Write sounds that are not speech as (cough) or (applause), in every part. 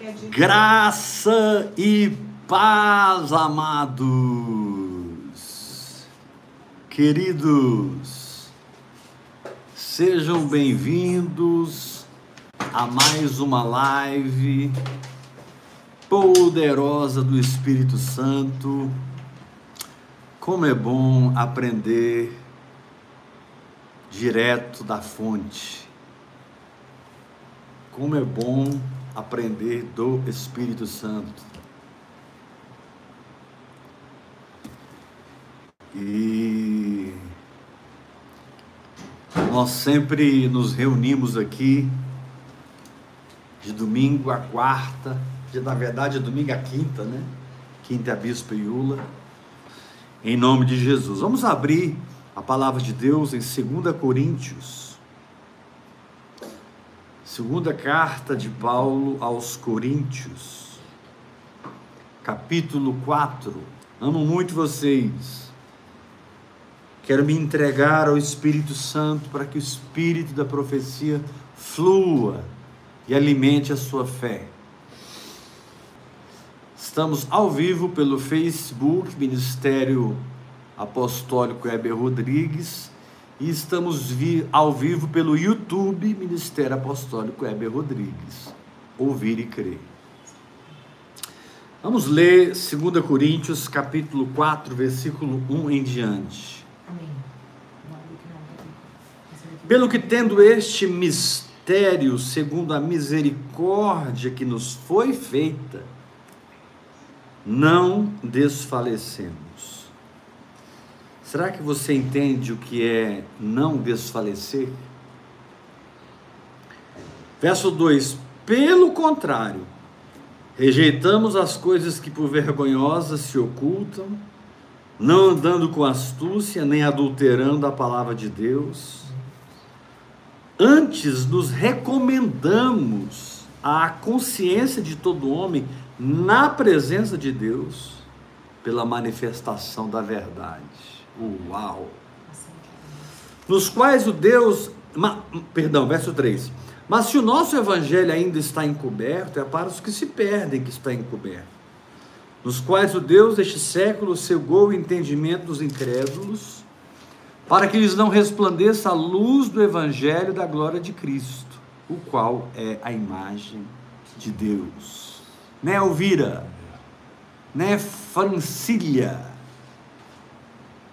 é de. Graça e paz, amados, queridos, sejam bem-vindos a mais uma live poderosa do Espírito Santo. Como é bom aprender direto da fonte. Como é bom aprender do Espírito Santo. E nós sempre nos reunimos aqui de domingo a quarta, de, na verdade, é domingo a quinta, né? Quinta é a Bispa Iula, em nome de Jesus. Vamos abrir a palavra de Deus em 2 Coríntios Segunda carta de Paulo aos Coríntios, capítulo 4. Amo muito vocês. Quero me entregar ao Espírito Santo para que o espírito da profecia flua e alimente a sua fé. Estamos ao vivo pelo Facebook, Ministério Apostólico Heber Rodrigues e estamos vi ao vivo pelo YouTube Ministério Apostólico Heber Rodrigues. Ouvir e crer. Vamos ler 2 Coríntios, capítulo 4, versículo 1 em diante. Pelo que tendo este mistério, segundo a misericórdia que nos foi feita, não desfalecemos. Será que você entende o que é não desfalecer? Verso 2: Pelo contrário, rejeitamos as coisas que por vergonhosas se ocultam, não andando com astúcia, nem adulterando a palavra de Deus. Antes nos recomendamos à consciência de todo homem na presença de Deus pela manifestação da verdade. Uau! Nos quais o Deus. Ma, perdão, verso 3. Mas se o nosso evangelho ainda está encoberto, é para os que se perdem que está encoberto. Nos quais o Deus deste século cegou o entendimento dos incrédulos, para que lhes não resplandeça a luz do evangelho da glória de Cristo, o qual é a imagem de Deus. Né, Elvira? Né, Francília?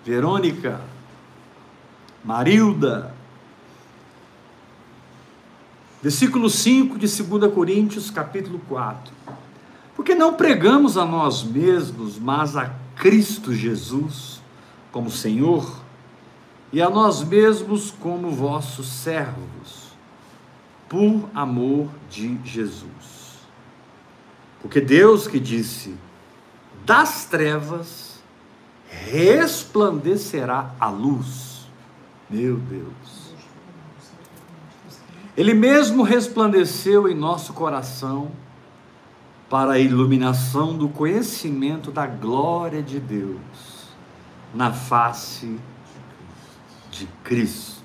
Verônica, Marilda. Versículo 5 de 2 Coríntios, capítulo 4. Porque não pregamos a nós mesmos, mas a Cristo Jesus como Senhor, e a nós mesmos como vossos servos, por amor de Jesus. Porque Deus que disse: das trevas resplandecerá a luz. Meu Deus. Ele mesmo resplandeceu em nosso coração para a iluminação do conhecimento da glória de Deus na face de Cristo.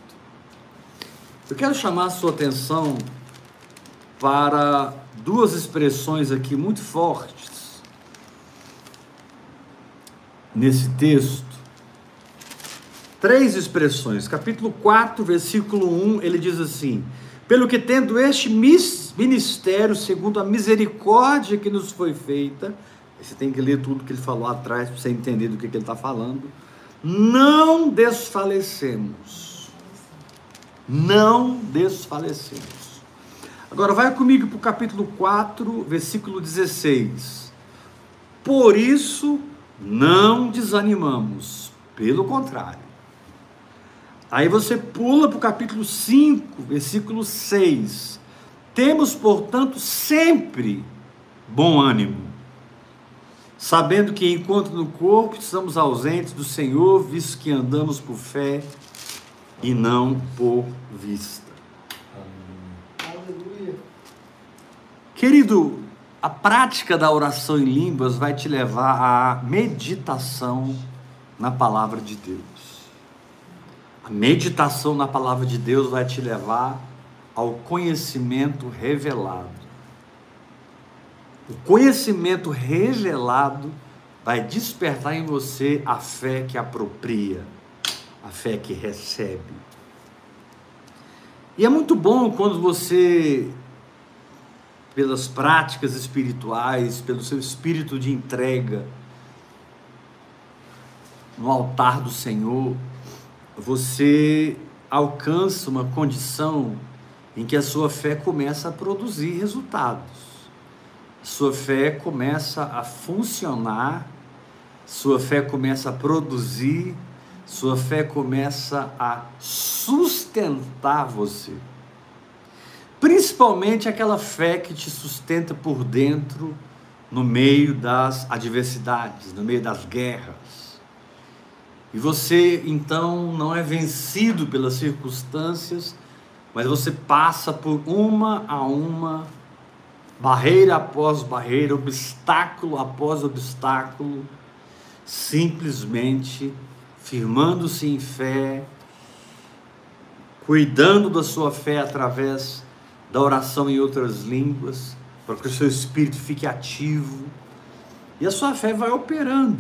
Eu quero chamar a sua atenção para duas expressões aqui muito fortes nesse texto três expressões. Capítulo 4, versículo 1, ele diz assim: Pelo que tendo este ministério, segundo a misericórdia que nos foi feita, você tem que ler tudo que ele falou atrás para você entender do que, que ele está falando. Não desfalecemos. Não desfalecemos. Agora vai comigo para o capítulo 4, versículo 16. Por isso não desanimamos, pelo contrário. Aí você pula para o capítulo 5, versículo 6. Temos, portanto, sempre bom ânimo, sabendo que enquanto no corpo estamos ausentes do Senhor, visto que andamos por fé e não por vista. Aleluia. Querido, a prática da oração em línguas vai te levar à meditação na palavra de Deus. A meditação na palavra de Deus vai te levar ao conhecimento revelado. O conhecimento revelado vai despertar em você a fé que apropria, a fé que recebe. E é muito bom quando você, pelas práticas espirituais, pelo seu espírito de entrega, no altar do Senhor, você alcança uma condição em que a sua fé começa a produzir resultados. Sua fé começa a funcionar, sua fé começa a produzir, sua fé começa a sustentar você. Principalmente aquela fé que te sustenta por dentro no meio das adversidades, no meio das guerras. E você então não é vencido pelas circunstâncias, mas você passa por uma a uma, barreira após barreira, obstáculo após obstáculo, simplesmente firmando-se em fé, cuidando da sua fé através da oração em outras línguas, para que o seu espírito fique ativo. E a sua fé vai operando.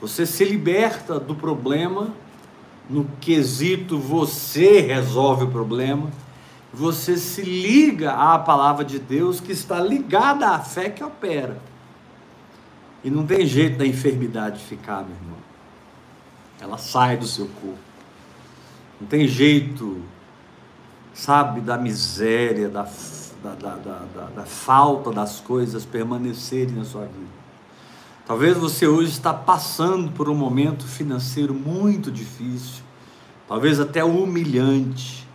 Você se liberta do problema, no quesito você resolve o problema, você se liga à palavra de Deus que está ligada à fé que opera. E não tem jeito da enfermidade ficar, meu irmão. Ela sai do seu corpo. Não tem jeito, sabe, da miséria, da, da, da, da, falta das coisas permanecerem na sua vida. Talvez você hoje está passando por um momento financeiro muito difícil, talvez até humilhante.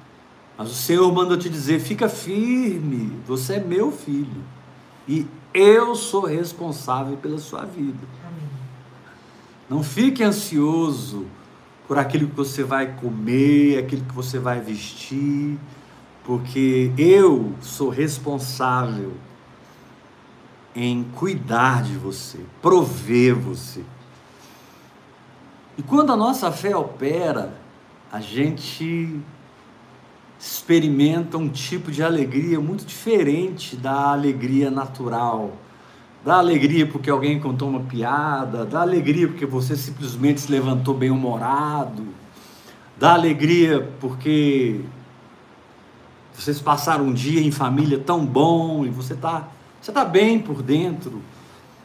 Mas o Senhor manda te dizer: fica firme, você é meu filho e eu sou responsável pela sua vida. Amém. Não fique ansioso por aquilo que você vai comer, aquilo que você vai vestir, porque eu sou responsável em cuidar de você, prover você. E quando a nossa fé opera, a gente experimenta um tipo de alegria muito diferente da alegria natural. Da alegria porque alguém contou uma piada, da alegria porque você simplesmente se levantou bem humorado, da alegria porque vocês passaram um dia em família tão bom e você está você está bem por dentro.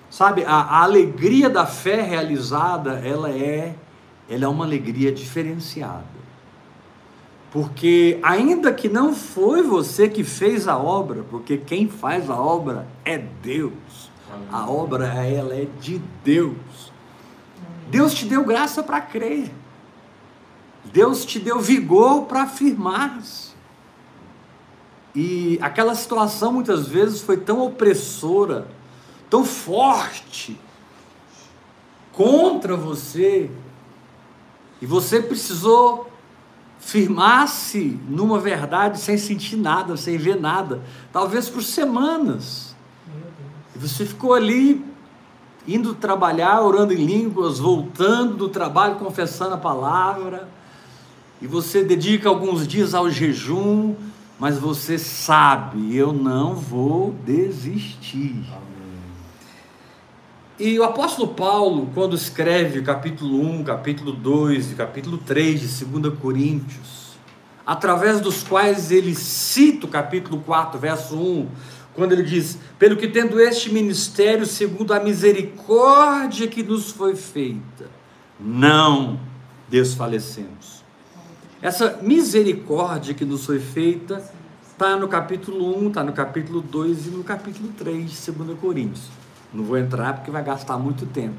Sabe, a, a, alegria da fé realizada, ela é, ela é uma alegria diferenciada. Porque ainda que não foi você que fez a obra, porque quem faz a obra é Deus. A obra ela é de Deus. Deus te deu graça para crer. Deus te deu vigor para afirmar-se. E aquela situação muitas vezes foi tão opressora, tão forte contra você, e você precisou firmar-se numa verdade sem sentir nada, sem ver nada, talvez por semanas. Você ficou ali indo trabalhar, orando em línguas, voltando do trabalho, confessando a palavra, e você dedica alguns dias ao jejum, mas você sabe, eu não vou desistir. E o apóstolo Paulo, quando escreve capítulo 1, capítulo 2 e capítulo 3 de 2 Coríntios, através dos quais ele cita o capítulo 4, verso 1, quando ele diz: Pelo que tendo este ministério, segundo a misericórdia que nos foi feita, não desfalecemos. Essa misericórdia que nos foi feita está no capítulo 1, está no capítulo 2 e no capítulo 3 de 2 Coríntios. Não vou entrar porque vai gastar muito tempo.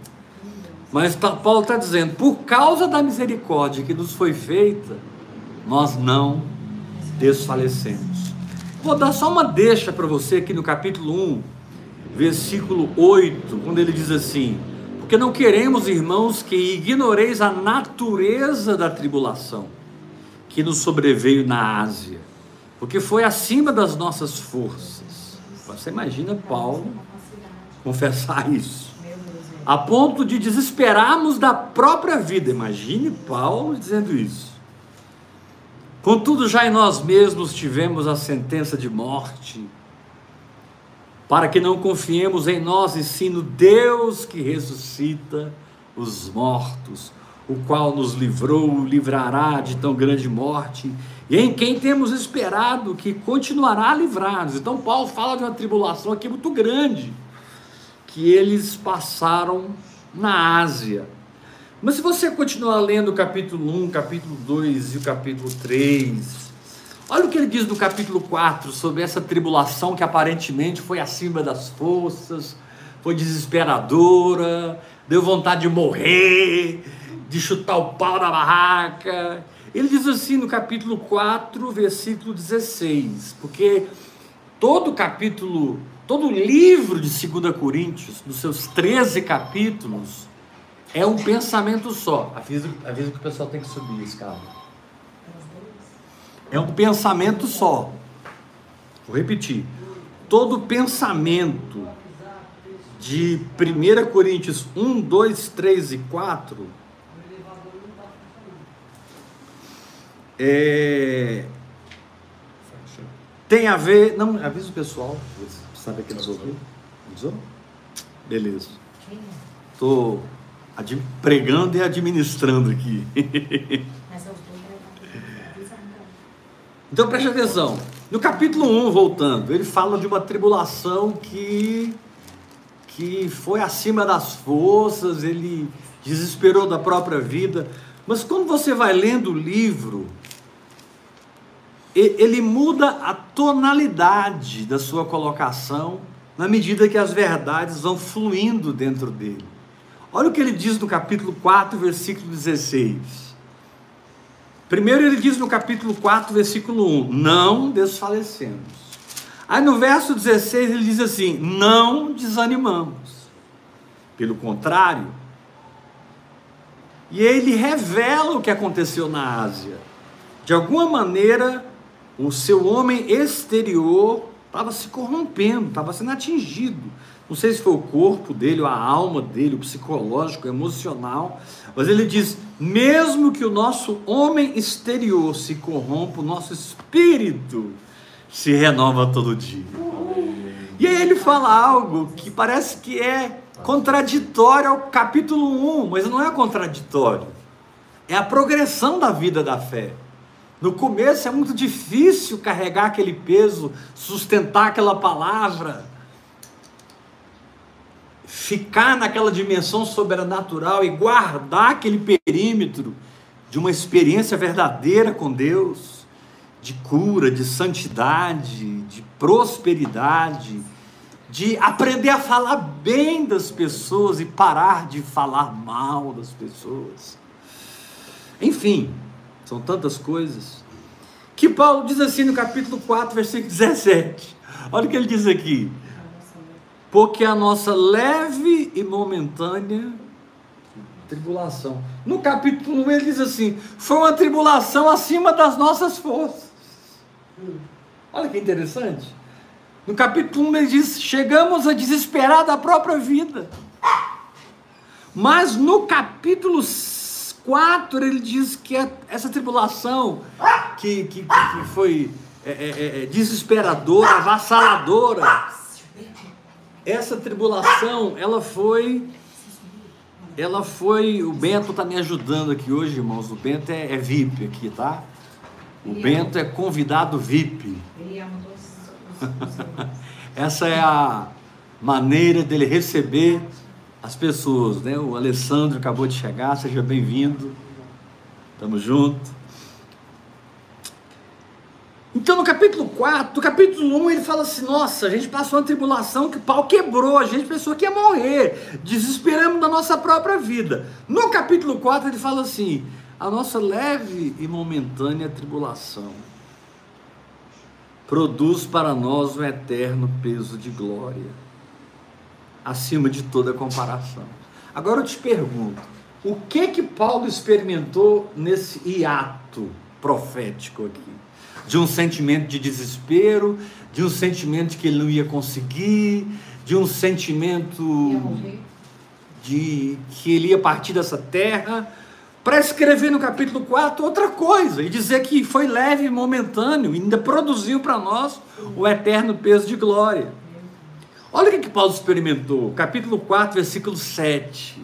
Mas Paulo está dizendo: por causa da misericórdia que nos foi feita, nós não desfalecemos. Vou dar só uma deixa para você aqui no capítulo 1, versículo 8, quando ele diz assim: Porque não queremos, irmãos, que ignoreis a natureza da tribulação que nos sobreveio na Ásia, porque foi acima das nossas forças. Você imagina Paulo confessar isso, a ponto de desesperarmos da própria vida. Imagine Paulo dizendo isso. Contudo, já em nós mesmos tivemos a sentença de morte, para que não confiemos em nós e sim no Deus que ressuscita os mortos, o qual nos livrou, livrará de tão grande morte, e em quem temos esperado que continuará a livrar-nos. Então, Paulo fala de uma tribulação aqui muito grande, que eles passaram na Ásia. Mas se você continuar lendo o capítulo 1, capítulo 2 e o capítulo 3, olha o que ele diz no capítulo 4 sobre essa tribulação que aparentemente foi acima das forças, foi desesperadora, deu vontade de morrer, de chutar o pau da barraca. Ele diz assim no capítulo 4, versículo 16, porque todo capítulo, todo livro de 2 Coríntios, nos seus 13 capítulos, é um pensamento só. Avisa, que o pessoal tem que subir a escada. É um pensamento só. Vou repetir. Todo pensamento de 1 Coríntios 1, 2, 3 e 4 é, tem a ver. Não, avisa o pessoal. Sabe que eles ouviram? Avisou? Beleza. Estou pregando e administrando aqui. então preste atenção. No capítulo 1, voltando, ele fala de uma tribulação que, que foi acima das forças, ele desesperou da própria vida. Mas quando você vai lendo o livro, ele muda a tonalidade da sua colocação na medida que as verdades vão fluindo dentro dele. Olha o que ele diz no capítulo 4, versículo 16. Primeiro ele diz no capítulo 4, versículo 1: Não desfalecemos. Aí no verso 16 ele diz assim: Não desanimamos. Pelo contrário, e ele revela o que aconteceu na Ásia. De alguma maneira, o seu homem exterior estava se corrompendo, estava sendo atingido não sei se foi o corpo dele, a alma dele, o psicológico, o emocional, mas ele diz: mesmo que o nosso homem exterior se corrompa, o nosso espírito se renova todo dia. E aí ele fala algo que parece que é contraditório ao capítulo 1, mas não é contraditório. É a progressão da vida da fé. No começo é muito difícil carregar aquele peso, sustentar aquela palavra ficar naquela dimensão sobrenatural e guardar aquele perímetro de uma experiência verdadeira com Deus, de cura, de santidade, de prosperidade, de aprender a falar bem das pessoas e parar de falar mal das pessoas. Enfim, são tantas coisas. Que Paulo diz assim no capítulo 4, versículo 17. Olha o que ele diz aqui porque a nossa leve e momentânea tribulação. No capítulo 1 ele diz assim: foi uma tribulação acima das nossas forças. Olha que interessante. No capítulo 1 ele diz: chegamos a desesperar da própria vida. Mas no capítulo 4 ele diz que essa tribulação que, que, que foi é, é, é, desesperadora, avassaladora, essa tribulação, ela foi. Ela foi. O Bento está me ajudando aqui hoje, irmãos. O Bento é, é VIP aqui, tá? O Ele Bento ama. é convidado VIP. Ele ama todos (laughs) Essa é a maneira dele receber as pessoas, né? O Alessandro acabou de chegar, seja bem-vindo. Tamo junto. Então, no capítulo 4, no capítulo 1, ele fala assim: Nossa, a gente passou uma tribulação que o pau quebrou, a gente pensou que ia morrer, desesperamos da nossa própria vida. No capítulo 4, ele fala assim: A nossa leve e momentânea tribulação produz para nós um eterno peso de glória, acima de toda comparação. Agora eu te pergunto: o que que Paulo experimentou nesse hiato profético aqui? De um sentimento de desespero, de um sentimento de que ele não ia conseguir, de um sentimento de que ele ia partir dessa terra, para escrever no capítulo 4 outra coisa e dizer que foi leve e momentâneo, e ainda produziu para nós o eterno peso de glória. Olha o que, que Paulo experimentou, capítulo 4, versículo 7.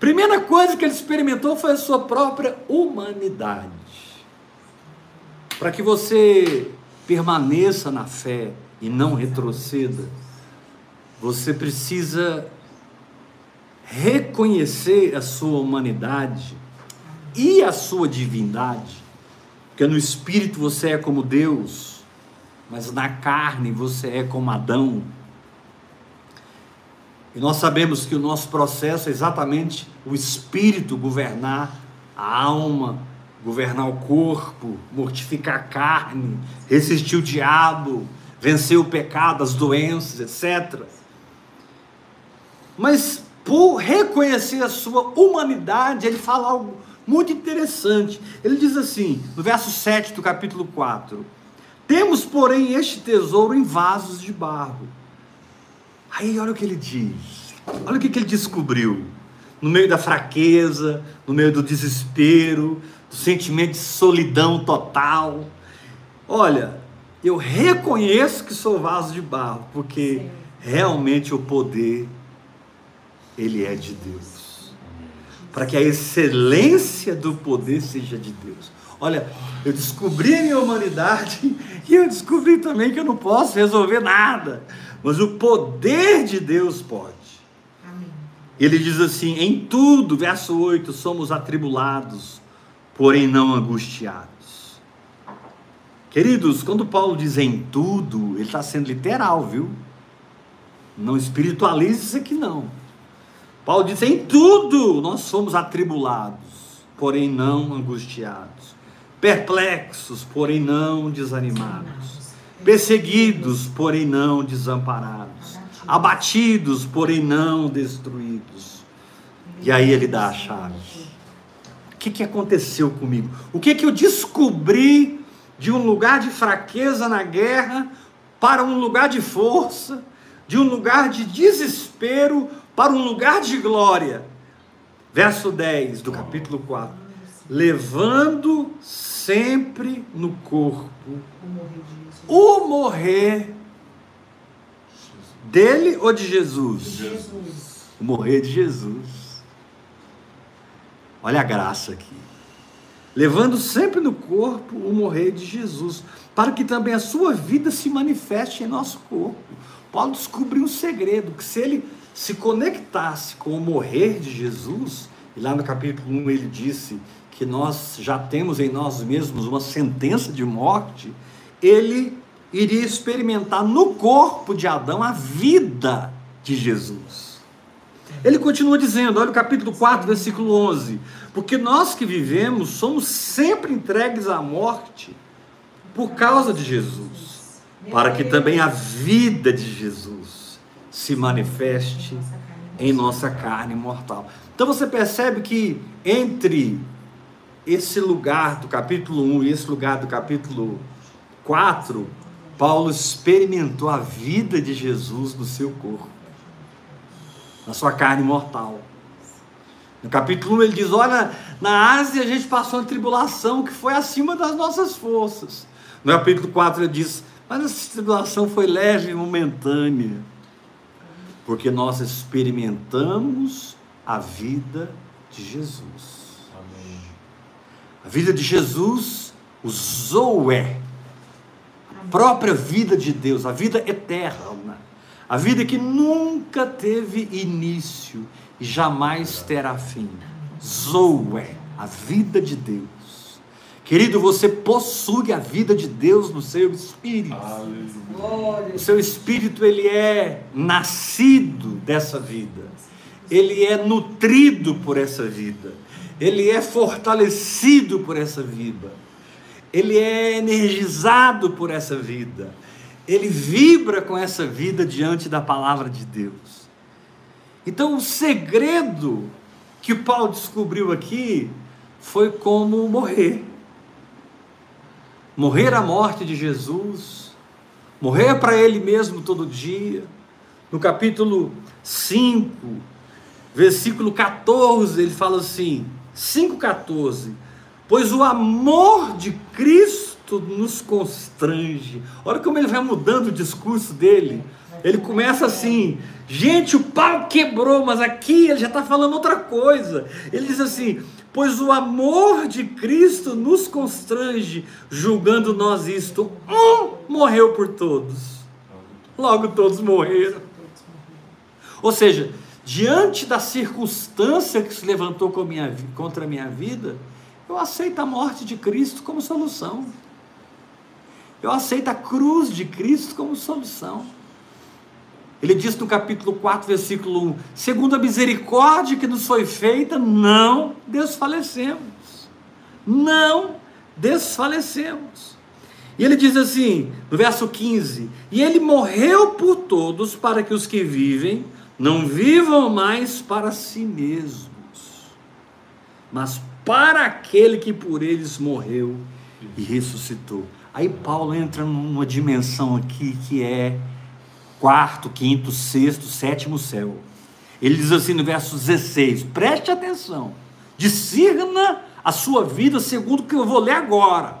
Primeira coisa que ele experimentou foi a sua própria humanidade. Para que você permaneça na fé e não retroceda, você precisa reconhecer a sua humanidade e a sua divindade. Porque no espírito você é como Deus, mas na carne você é como Adão. E nós sabemos que o nosso processo é exatamente o espírito governar a alma, governar o corpo, mortificar a carne, resistir o diabo, vencer o pecado, as doenças, etc. Mas por reconhecer a sua humanidade, ele fala algo muito interessante. Ele diz assim, no verso 7 do capítulo 4: Temos, porém, este tesouro em vasos de barro Aí olha o que ele diz. Olha o que, ele descobriu. No meio da fraqueza, no meio do desespero, do sentimento de solidão total. Olha, eu reconheço que sou vaso de barro, porque realmente o poder, ele é de Deus. Para que a excelência do poder seja de Deus. Olha, eu descobri a minha humanidade (laughs) e eu descobri também que eu não posso resolver nada mas o poder de Deus pode. Amém. Ele diz assim: em tudo, verso 8, somos atribulados, porém não angustiados. Queridos, quando Paulo diz em tudo, ele está sendo literal, viu? Não espiritualize isso aqui não. Paulo diz: em tudo nós somos atribulados, porém não angustiados, perplexos, porém não desanimados perseguidos, porém não desamparados, abatidos, porém não destruídos. E aí ele dá a chave. Que, que aconteceu comigo? O que, que eu descobri de um lugar de fraqueza na guerra para um lugar de força, de um lugar de desespero para um lugar de glória? Verso 10 do capítulo 4. Levando sempre no corpo o morrer dele ou de Jesus? De Jesus. O morrer de Jesus. Olha a graça aqui. Levando sempre no corpo o morrer de Jesus, para que também a sua vida se manifeste em nosso corpo. Paulo descobriu um segredo, que se ele se conectasse com o morrer de Jesus, e lá no capítulo 1 ele disse que nós já temos em nós mesmos uma sentença de morte, ele iria experimentar no corpo de Adão a vida de Jesus. Ele continua dizendo, olha o capítulo 4, versículo 11: Porque nós que vivemos somos sempre entregues à morte por causa de Jesus, para que também a vida de Jesus se manifeste em nossa carne mortal. Então você percebe que entre esse lugar do capítulo 1 e esse lugar do capítulo 4, Paulo experimentou a vida de Jesus no seu corpo, na sua carne mortal. No capítulo 1 ele diz: Olha, na Ásia a gente passou uma tribulação que foi acima das nossas forças. No capítulo 4 ele diz: Mas essa tribulação foi leve e momentânea, porque nós experimentamos a vida de Jesus. Amém. A vida de Jesus, o Zoé, própria vida de Deus, a vida eterna, a vida que nunca teve início e jamais terá fim. Zoé, a vida de Deus. Querido, você possui a vida de Deus no seu espírito. Aleluia. O seu espírito ele é nascido dessa vida. Ele é nutrido por essa vida. Ele é fortalecido por essa vida ele é energizado por essa vida, ele vibra com essa vida diante da palavra de Deus. Então, o segredo que Paulo descobriu aqui foi como morrer. Morrer a morte de Jesus, morrer para ele mesmo todo dia. No capítulo 5, versículo 14, ele fala assim: 5,14 pois o amor de Cristo nos constrange. Olha como ele vai mudando o discurso dele. Ele começa assim, gente, o pau quebrou, mas aqui ele já está falando outra coisa. Ele diz assim: pois o amor de Cristo nos constrange, julgando nós isto. Um morreu por todos, logo todos morreram. Ou seja, diante da circunstância que se levantou contra a minha vida, eu aceito a morte de Cristo como solução. Eu aceito a cruz de Cristo como solução. Ele diz no capítulo 4, versículo 1: segundo a misericórdia que nos foi feita, não desfalecemos. Não desfalecemos. E ele diz assim, no verso 15: E ele morreu por todos para que os que vivem não vivam mais para si mesmos, mas para aquele que por eles morreu e ressuscitou. Aí Paulo entra numa dimensão aqui que é quarto, quinto, sexto, sétimo céu. Ele diz assim no verso 16: preste atenção, discirna a sua vida segundo o que eu vou ler agora.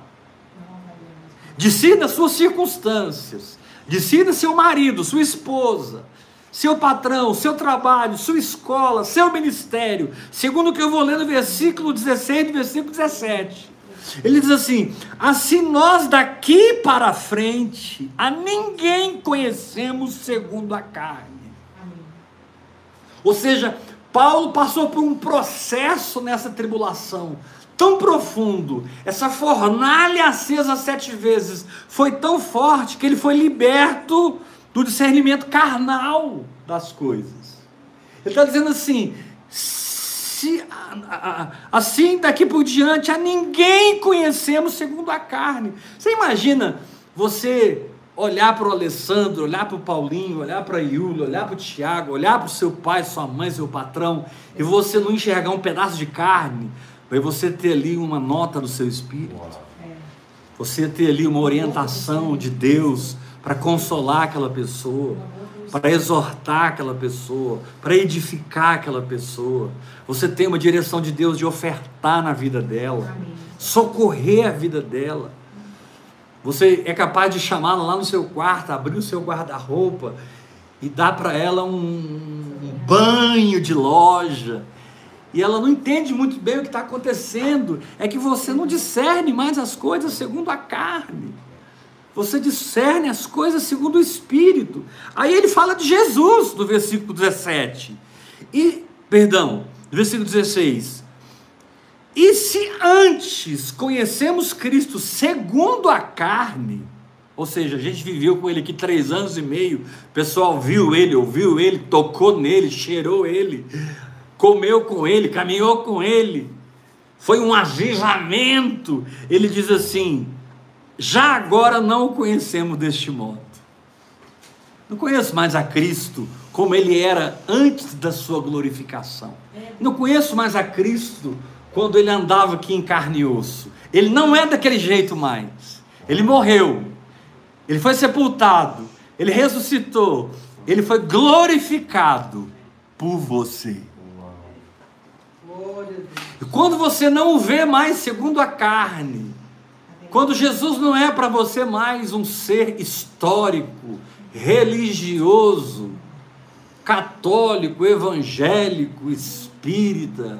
Discirna as suas circunstâncias, discirna seu marido, sua esposa, seu patrão, seu trabalho, sua escola, seu ministério, segundo o que eu vou ler no versículo 16 e versículo 17. Ele diz assim: assim nós daqui para frente a ninguém conhecemos segundo a carne. Ou seja, Paulo passou por um processo nessa tribulação tão profundo, essa fornalha acesa sete vezes foi tão forte que ele foi liberto do discernimento carnal das coisas. Ele está dizendo assim: se, assim daqui por diante a ninguém conhecemos segundo a carne. Você imagina você olhar para o Alessandro, olhar para o Paulinho, olhar para a Iula, olhar para o Tiago, olhar para o seu pai, sua mãe, seu patrão, e você não enxergar um pedaço de carne, vai você ter ali uma nota do seu espírito, você ter ali uma orientação de Deus para consolar aquela pessoa para exortar aquela pessoa, para edificar aquela pessoa. Você tem uma direção de Deus de ofertar na vida dela, Amém. socorrer a vida dela. Você é capaz de chamá-la lá no seu quarto, abrir o seu guarda-roupa e dar para ela um, um banho de loja. E ela não entende muito bem o que está acontecendo. É que você não discerne mais as coisas segundo a carne. Você discerne as coisas segundo o Espírito. Aí ele fala de Jesus no versículo 17. E, perdão, no versículo 16. E se antes conhecemos Cristo segundo a carne, ou seja, a gente viveu com ele aqui três anos e meio, o pessoal viu ele, ouviu ele, tocou nele, cheirou ele, comeu com ele, caminhou com ele, foi um avivamento. Ele diz assim: já agora não o conhecemos deste modo. Não conheço mais a Cristo como ele era antes da sua glorificação. Não conheço mais a Cristo quando ele andava aqui em carne e osso. Ele não é daquele jeito mais. Ele morreu. Ele foi sepultado. Ele ressuscitou. Ele foi glorificado por você. E quando você não o vê mais segundo a carne, quando Jesus não é para você mais um ser histórico, religioso, católico, evangélico, espírita,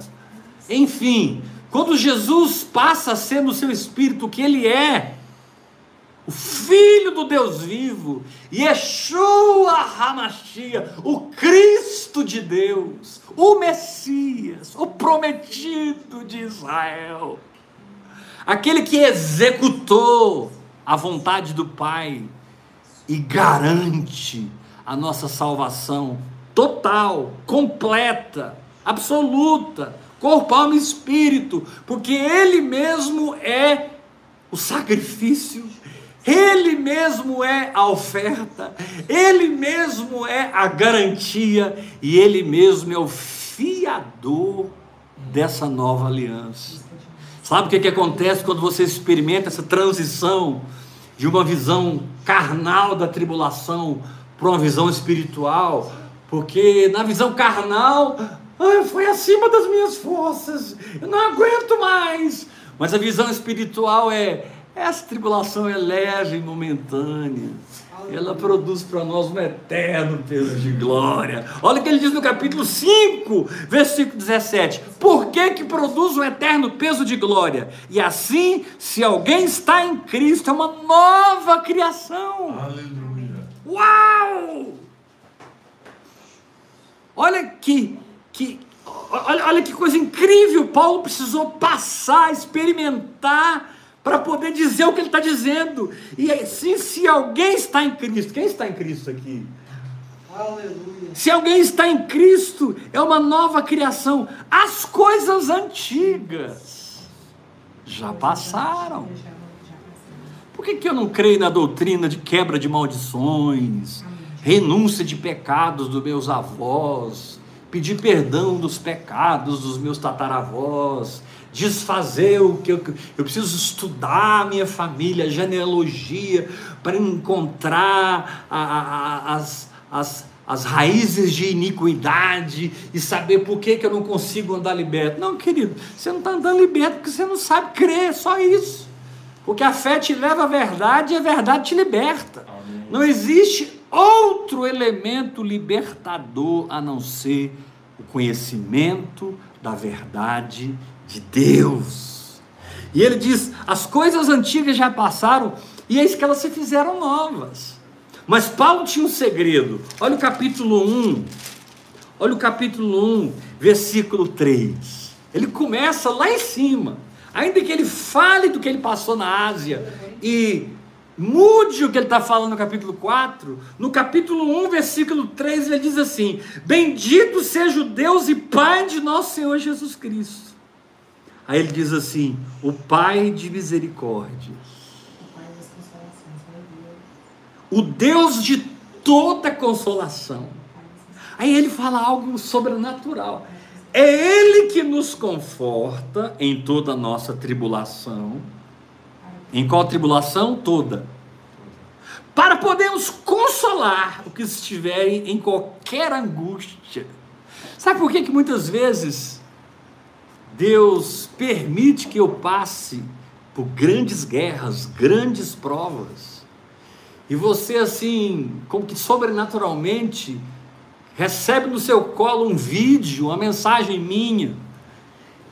enfim, quando Jesus passa a ser no seu espírito o que ele é, o Filho do Deus vivo, Yeshua Hamashia, o Cristo de Deus, o Messias, o prometido de Israel aquele que executou a vontade do Pai e garante a nossa salvação total, completa, absoluta, corpo, alma e espírito, porque Ele mesmo é o sacrifício, Ele mesmo é a oferta, Ele mesmo é a garantia e Ele mesmo é o fiador dessa nova aliança. Sabe o que, que acontece quando você experimenta essa transição de uma visão carnal da tribulação para uma visão espiritual? Porque na visão carnal, ai, foi acima das minhas forças, eu não aguento mais. Mas a visão espiritual é essa tribulação é leve e momentânea. ela produz para nós um eterno peso de glória. Olha o que ele diz no capítulo 5, versículo 17: Por que, que produz um eterno peso de glória? E assim, se alguém está em Cristo, é uma nova criação. Aleluia. Uau! Olha que, que, olha, olha que coisa incrível! Paulo precisou passar, experimentar para poder dizer o que ele está dizendo. E assim, se alguém está em Cristo, quem está em Cristo aqui? Aleluia. Se alguém está em Cristo, é uma nova criação. As coisas antigas já passaram. Por que, que eu não creio na doutrina de quebra de maldições, renúncia de pecados dos meus avós, pedir perdão dos pecados dos meus tataravós, desfazer o que eu, eu preciso estudar a minha família, a genealogia, para encontrar a, a, as, as, as raízes de iniquidade e saber por que, que eu não consigo andar liberto. Não, querido, você não está andando liberto porque você não sabe crer, só isso. Porque a fé te leva à verdade e a verdade te liberta. Amém. Não existe outro elemento libertador a não ser o conhecimento da verdade de Deus. E ele diz: as coisas antigas já passaram e eis que elas se fizeram novas. Mas Paulo tinha um segredo. Olha o capítulo 1. Olha o capítulo 1, versículo 3. Ele começa lá em cima. Ainda que ele fale do que ele passou na Ásia e mude o que ele está falando no capítulo 4, no capítulo 1, versículo 3, ele diz assim: Bendito seja o Deus e Pai de nosso Senhor Jesus Cristo. Aí ele diz assim: O Pai de misericórdia, o Deus de toda consolação. Aí ele fala algo sobrenatural. É Ele que nos conforta em toda a nossa tribulação em qual tribulação? Toda. Para podermos consolar os que estiverem em qualquer angústia. Sabe por que, que muitas vezes Deus permite que eu passe por grandes guerras, grandes provas, e você, assim, como que sobrenaturalmente, recebe no seu colo um vídeo, uma mensagem minha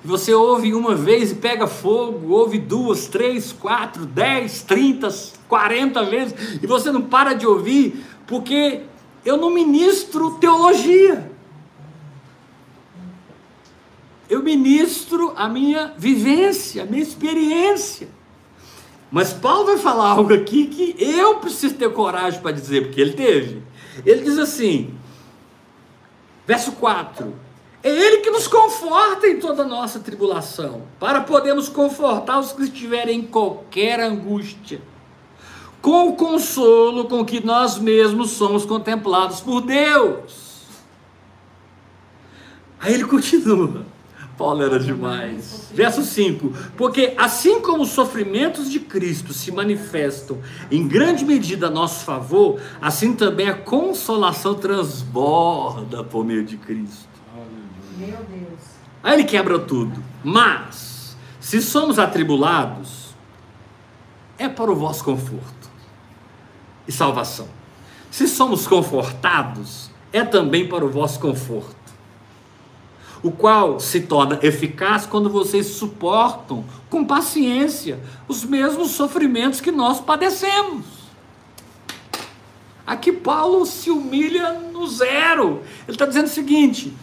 você ouve uma vez e pega fogo, ouve duas, três, quatro, dez, trinta, quarenta vezes, e você não para de ouvir, porque eu não ministro teologia. Eu ministro a minha vivência, a minha experiência. Mas Paulo vai falar algo aqui que eu preciso ter coragem para dizer, porque ele teve. Ele diz assim, verso 4: é Ele que nos conforta em toda a nossa tribulação, para podermos confortar os que estiverem em qualquer angústia, com o consolo com que nós mesmos somos contemplados por Deus. Aí ele continua. Paulo era demais. Verso 5: Porque assim como os sofrimentos de Cristo se manifestam em grande medida a nosso favor, assim também a consolação transborda por meio de Cristo. Meu Deus. Aí ele quebra tudo. Mas, se somos atribulados, é para o vosso conforto e salvação. Se somos confortados, é também para o vosso conforto. O qual se torna eficaz quando vocês suportam com paciência os mesmos sofrimentos que nós padecemos. Aqui Paulo se humilha no zero. Ele está dizendo o seguinte: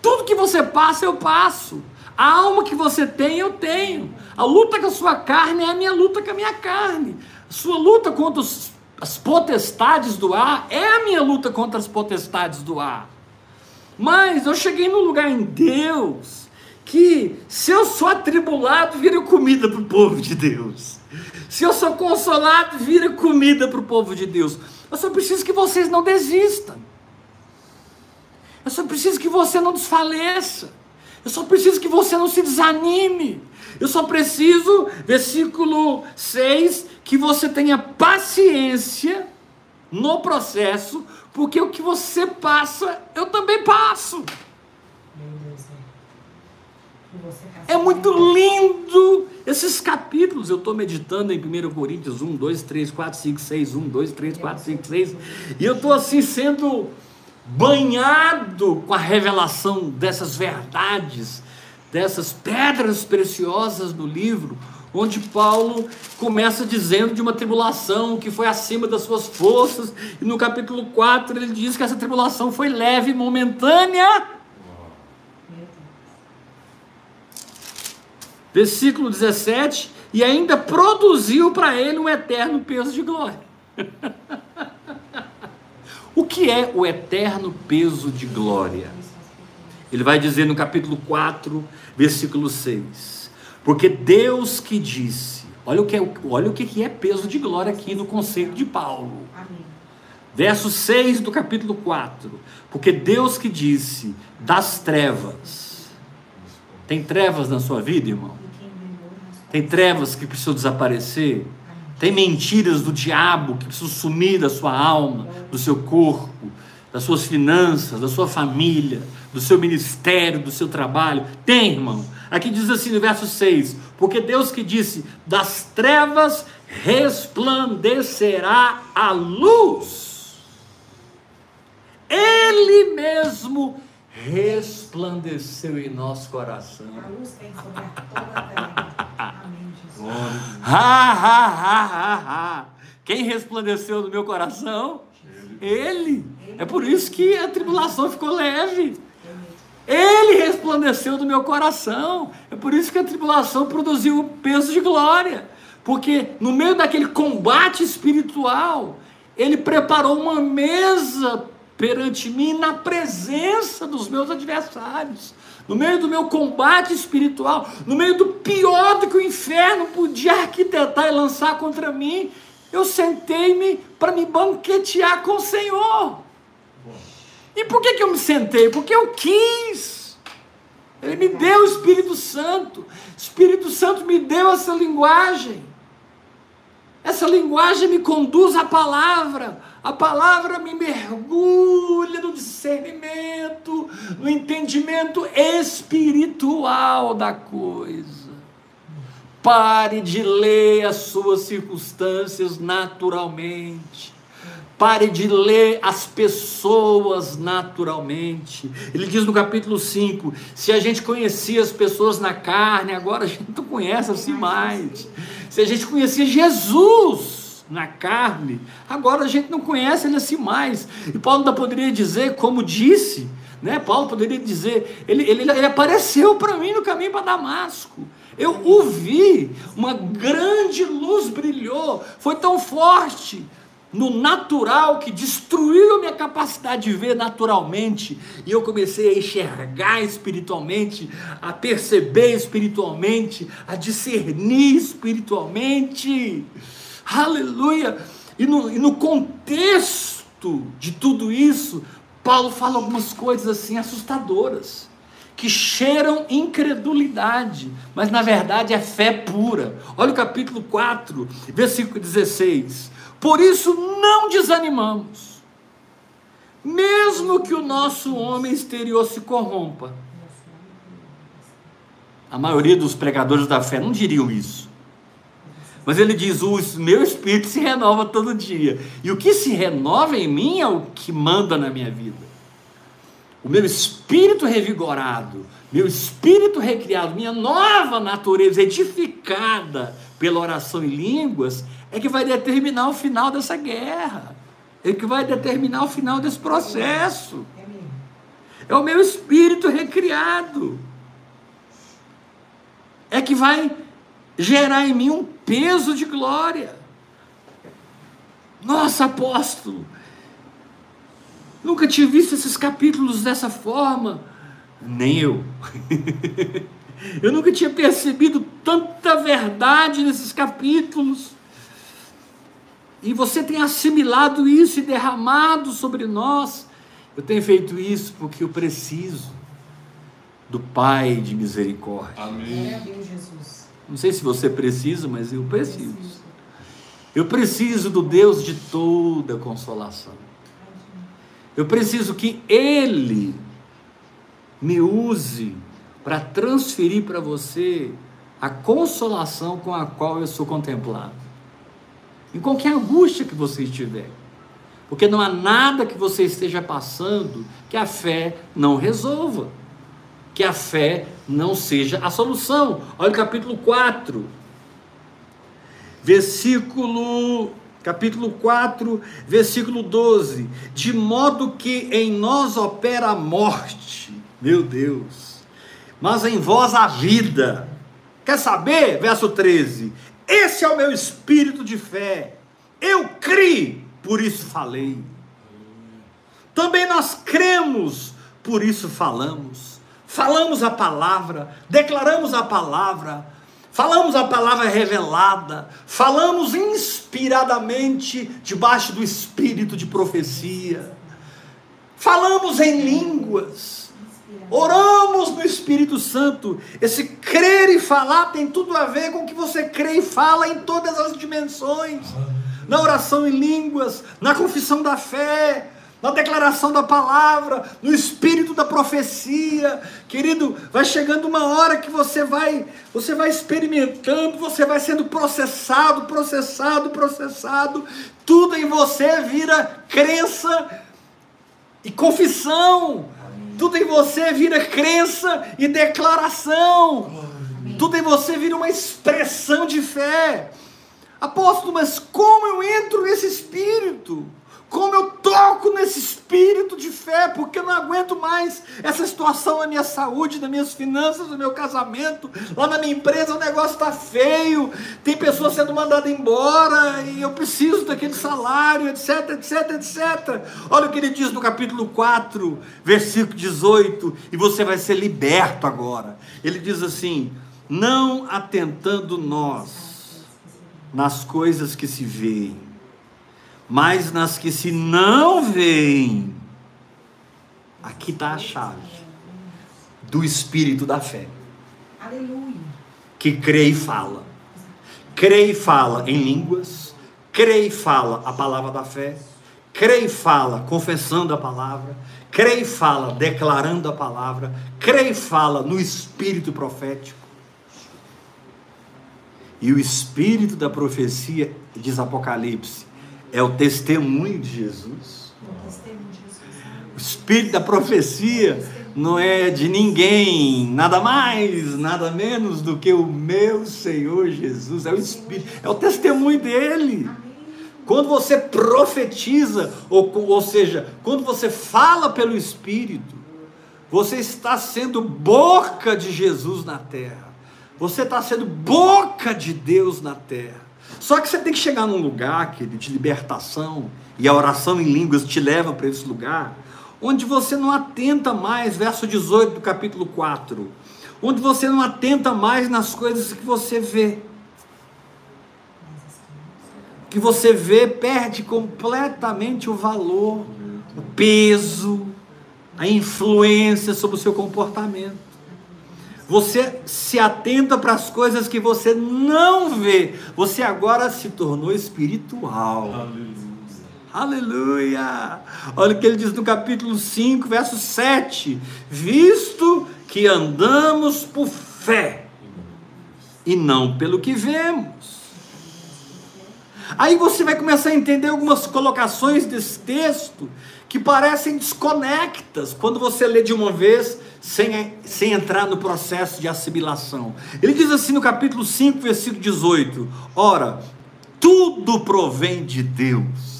tudo que você passa, eu passo. A alma que você tem, eu tenho. A luta com a sua carne é a minha luta com a minha carne. A sua luta contra os, as potestades do ar é a minha luta contra as potestades do ar. Mas eu cheguei num lugar em Deus que, se eu sou atribulado, vira comida para o povo de Deus. Se eu sou consolado, vira comida para o povo de Deus. Eu só preciso que vocês não desistam. Eu só preciso que você não desfaleça. Eu só preciso que você não se desanime. Eu só preciso, versículo 6, que você tenha paciência no processo, porque o que você passa, eu também passo. Meu Deus, É muito lindo esses capítulos. Eu estou meditando em 1 Coríntios 1, 2, 3, 4, 5, 6, 1, 2, 3, 4, 5, 6. E eu estou assim sendo banhado com a revelação dessas verdades, dessas pedras preciosas do livro, onde Paulo começa dizendo de uma tribulação que foi acima das suas forças, e no capítulo 4 ele diz que essa tribulação foi leve e momentânea. Versículo 17, e ainda produziu para ele um eterno peso de glória. (laughs) o que é o eterno peso de glória? Ele vai dizer no capítulo 4, versículo 6. Porque Deus que disse, olha o que é, olha o que é peso de glória aqui no conceito de Paulo. Amém. Verso 6 do capítulo 4. Porque Deus que disse das trevas. Tem trevas na sua vida, irmão? Tem trevas que precisam desaparecer. Tem mentiras do diabo que precisam sumir da sua alma, do seu corpo, das suas finanças, da sua família, do seu ministério, do seu trabalho. Tem, irmão. Aqui diz assim no verso 6: Porque Deus que disse: Das trevas resplandecerá a luz. Ele mesmo resplandeceu em nosso coração. A luz tem sobre toda a terra. Amém, Jesus. Ha, ha, ha, ha, ha. Quem resplandeceu no meu coração? Ele. É por isso que a tribulação ficou leve. Ele resplandeceu do meu coração. É por isso que a tribulação produziu o peso de glória. Porque no meio daquele combate espiritual, ele preparou uma mesa perante mim na presença dos meus adversários, no meio do meu combate espiritual, no meio do pior do que o inferno podia arquitetar e lançar contra mim, eu sentei-me para me banquetear com o Senhor. E por que, que eu me sentei? Porque eu quis. Ele me deu o Espírito Santo. O Espírito Santo me deu essa linguagem. Essa linguagem me conduz à palavra. A palavra me mergulha no discernimento, no entendimento espiritual da coisa. Pare de ler as suas circunstâncias naturalmente. Pare de ler as pessoas naturalmente. Ele diz no capítulo 5: se a gente conhecia as pessoas na carne, agora a gente não conhece assim mais. Se a gente conhecia Jesus na carne, agora a gente não conhece ele assim mais. E Paulo ainda poderia dizer, como disse, né? Paulo poderia dizer: ele, ele, ele apareceu para mim no caminho para Damasco. Eu o vi, uma grande luz brilhou, foi tão forte no natural que destruiu minha capacidade de ver naturalmente, e eu comecei a enxergar espiritualmente, a perceber espiritualmente, a discernir espiritualmente. Aleluia! E no, e no contexto de tudo isso, Paulo fala algumas coisas assim assustadoras que cheiram incredulidade, mas na verdade é fé pura. Olha o capítulo 4, versículo 16. Por isso não desanimamos, mesmo que o nosso homem exterior se corrompa. A maioria dos pregadores da fé não diriam isso. Mas ele diz: o meu espírito se renova todo dia. E o que se renova em mim é o que manda na minha vida. O meu espírito revigorado, meu espírito recriado, minha nova natureza edificada pela oração em línguas, é que vai determinar o final dessa guerra, é que vai determinar o final desse processo. É o meu espírito recriado, é que vai gerar em mim um peso de glória. Nossa, apóstolo, nunca tinha visto esses capítulos dessa forma. Nem eu. (laughs) eu nunca tinha percebido tanta verdade nesses capítulos e você tem assimilado isso e derramado sobre nós. Eu tenho feito isso porque eu preciso do Pai de misericórdia. Amém. Não sei se você precisa, mas eu preciso. Eu preciso do Deus de toda consolação. Eu preciso que Ele me use para transferir para você a consolação com a qual eu sou contemplado. Em qualquer angústia que você estiver. Porque não há nada que você esteja passando que a fé não resolva. Que a fé não seja a solução. Olha o capítulo 4. Versículo capítulo 4, versículo 12: De modo que em nós opera a morte, meu Deus, mas em vós a vida. Quer saber? Verso 13: Esse é o meu espírito de fé. Eu criei, por isso falei. Também nós cremos, por isso falamos. Falamos a palavra, declaramos a palavra, falamos a palavra revelada, falamos inspiradamente debaixo do espírito de profecia, falamos em línguas, oramos no Espírito Santo. Esse crer e falar tem tudo a ver com o que você crê e fala em todas as dimensões na oração em línguas, na confissão da fé, na declaração da palavra, no espírito da profecia. Querido, vai chegando uma hora que você vai, você vai experimentando, você vai sendo processado, processado, processado. Tudo em você vira crença e confissão. Tudo em você vira crença e declaração. Tudo em você vira uma expressão de fé. Apóstolo, mas como eu entro nesse espírito? Como eu toco nesse espírito de fé, porque eu não aguento mais essa situação na minha saúde, nas minhas finanças, no meu casamento, lá na minha empresa o negócio está feio, tem pessoas sendo mandadas embora e eu preciso daquele salário, etc, etc, etc. Olha o que ele diz no capítulo 4, versículo 18, e você vai ser liberto agora. Ele diz assim: Não atentando nós nas coisas que se veem, mas nas que se não veem. Aqui está a chave do espírito da fé. Aleluia. Que crê e fala. Crê e fala em línguas, crê e fala a palavra da fé, crê e fala confessando a palavra, crê e fala declarando a palavra, crê e fala no espírito profético e o espírito da profecia, diz Apocalipse, é o testemunho de Jesus. O espírito da profecia não é de ninguém, nada mais, nada menos do que o meu Senhor Jesus. É o espírito, é o testemunho dele. Quando você profetiza, ou, ou seja, quando você fala pelo Espírito, você está sendo boca de Jesus na terra. Você está sendo boca de Deus na terra. Só que você tem que chegar num lugar, querido, de libertação, e a oração em línguas te leva para esse lugar, onde você não atenta mais, verso 18 do capítulo 4, onde você não atenta mais nas coisas que você vê. Que você vê perde completamente o valor, o peso, a influência sobre o seu comportamento. Você se atenta para as coisas que você não vê. Você agora se tornou espiritual. Aleluia. Aleluia. Olha o que ele diz no capítulo 5, verso 7. Visto que andamos por fé e não pelo que vemos. Aí você vai começar a entender algumas colocações desse texto que parecem desconectas quando você lê de uma vez sem, sem entrar no processo de assimilação. Ele diz assim no capítulo 5, versículo 18: Ora, tudo provém de Deus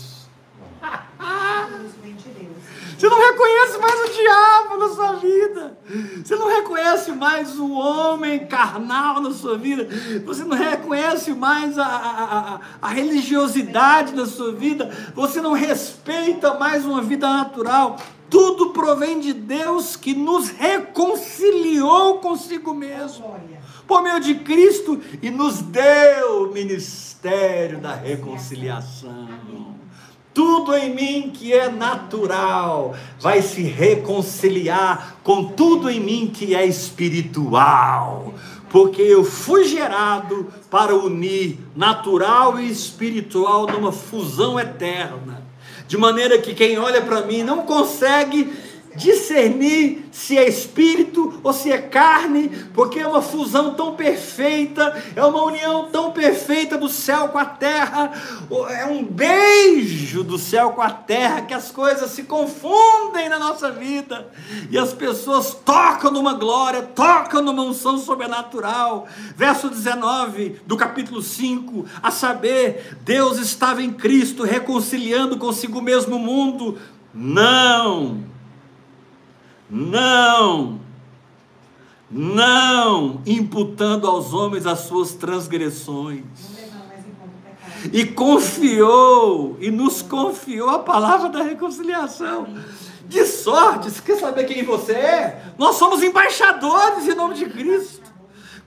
você não reconhece mais o diabo na sua vida. Você não reconhece mais o homem carnal na sua vida. Você não reconhece mais a, a, a, a religiosidade na sua vida. Você não respeita mais uma vida natural. Tudo provém de Deus que nos reconciliou consigo mesmo. Por meio de Cristo e nos deu o ministério da reconciliação tudo em mim que é natural vai se reconciliar com tudo em mim que é espiritual. Porque eu fui gerado para unir natural e espiritual numa fusão eterna. De maneira que quem olha para mim não consegue discernir se é espírito ou se é carne, porque é uma fusão tão perfeita, é uma união tão perfeita do céu com a terra, é um beijo do céu com a terra que as coisas se confundem na nossa vida e as pessoas tocam numa glória, tocam numa unção sobrenatural. Verso 19 do capítulo 5, a saber, Deus estava em Cristo reconciliando consigo mesmo o mundo. Não não, não imputando aos homens as suas transgressões. E confiou, e nos confiou a palavra da reconciliação. De sorte, você quer saber quem você é? Nós somos embaixadores em nome de Cristo.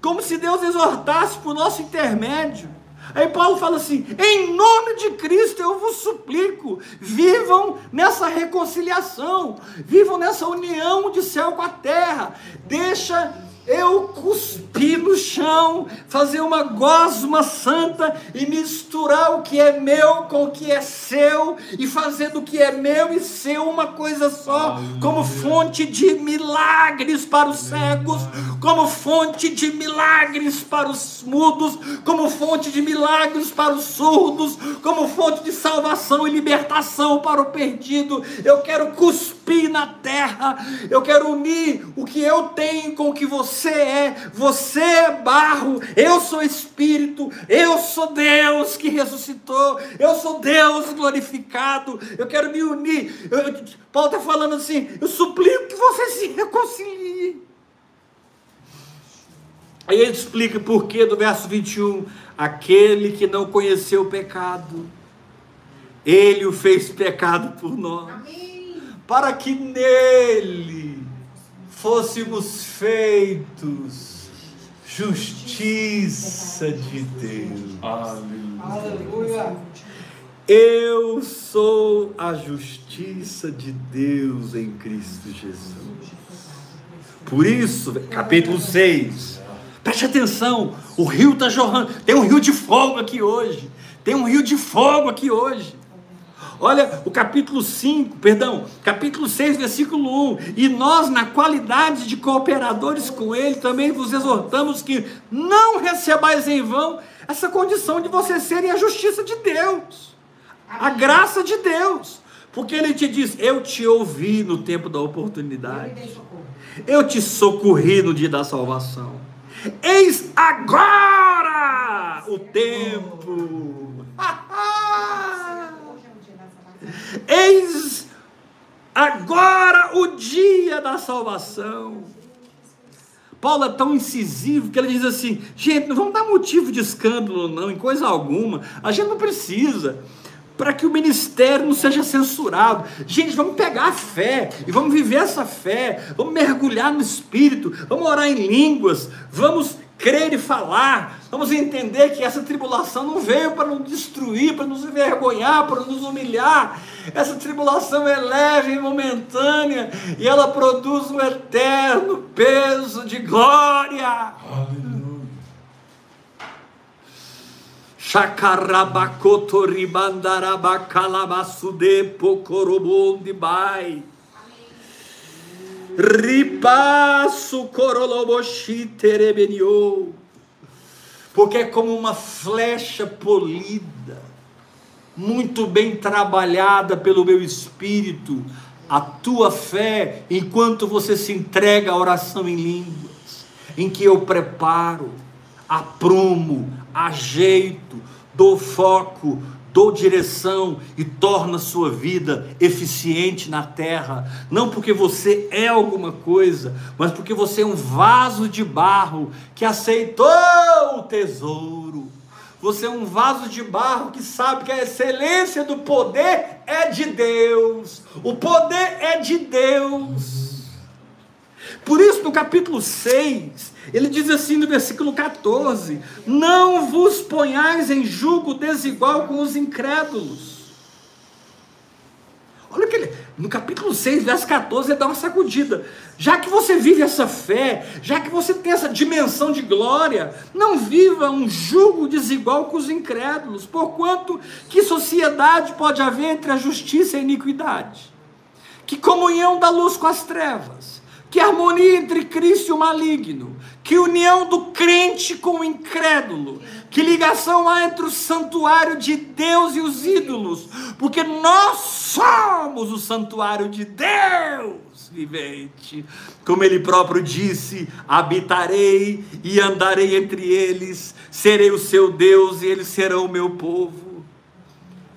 Como se Deus exortasse por nosso intermédio. Aí Paulo fala assim: em nome de Cristo eu vos suplico, vivam nessa reconciliação, vivam nessa união de céu com a terra, deixa eu cuspir no chão, fazer uma gosma santa e misturar o que é meu com o que é seu e fazer do que é meu e seu uma coisa só, como fonte de milagres para os cegos, como fonte de milagres para os mudos, como fonte de milagres para os surdos, como fonte de salvação e libertação para o perdido. Eu quero cuspir na terra, eu quero unir o que eu tenho com o que você é, você é barro, eu sou espírito, eu sou Deus que ressuscitou, eu sou Deus glorificado, eu quero me unir. Eu, Paulo está falando assim: eu suplico que você se reconcilie. Aí ele explica por que do verso 21, aquele que não conheceu o pecado, ele o fez pecado por nós, Amém. Para que nele fôssemos feitos justiça de Deus. Aleluia. Eu sou a justiça de Deus em Cristo Jesus. Por isso, capítulo 6. Preste atenção, o rio está jorrando. Tem um rio de fogo aqui hoje. Tem um rio de fogo aqui hoje. Olha o capítulo 5, perdão, capítulo 6, versículo 1. E nós, na qualidade de cooperadores com Ele, também vos exortamos que não recebais em vão essa condição de vocês serem a justiça de Deus, a graça de Deus. Porque Ele te diz: Eu te ouvi no tempo da oportunidade, eu te socorri no dia da salvação. Eis agora o tempo. Eis agora o dia da salvação. Paulo é tão incisivo que ele diz assim: gente, não vamos dar motivo de escândalo, não, em coisa alguma. A gente não precisa. Para que o ministério não seja censurado. Gente, vamos pegar a fé e vamos viver essa fé. Vamos mergulhar no espírito. Vamos orar em línguas. Vamos crer e falar, vamos entender que essa tribulação não veio para nos destruir, para nos envergonhar, para nos humilhar. Essa tribulação é leve e momentânea e ela produz um eterno peso de glória. Aleluia. Chacarabacotoribandarabacalabasude pocorobondi Ripasso coroloboshi terebeniou. Porque é como uma flecha polida, muito bem trabalhada pelo meu espírito, a tua fé, enquanto você se entrega à oração em línguas, em que eu preparo, aprumo, ajeito, dou foco, dou direção e torna a sua vida eficiente na terra, não porque você é alguma coisa, mas porque você é um vaso de barro que aceitou o tesouro. Você é um vaso de barro que sabe que a excelência do poder é de Deus. O poder é de Deus. Por isso, no capítulo 6, ele diz assim no versículo 14: Não vos ponhais em julgo desigual com os incrédulos. Olha que ele, no capítulo 6, verso 14, ele dá uma sacudida. Já que você vive essa fé, já que você tem essa dimensão de glória, não viva um julgo desigual com os incrédulos, porquanto que sociedade pode haver entre a justiça e a iniquidade? Que comunhão da luz com as trevas, que harmonia entre Cristo e o maligno, que união do crente com o incrédulo, que ligação há entre o santuário de Deus e os ídolos, porque nós somos o santuário de Deus vivente. Como ele próprio disse: habitarei e andarei entre eles, serei o seu Deus e eles serão o meu povo.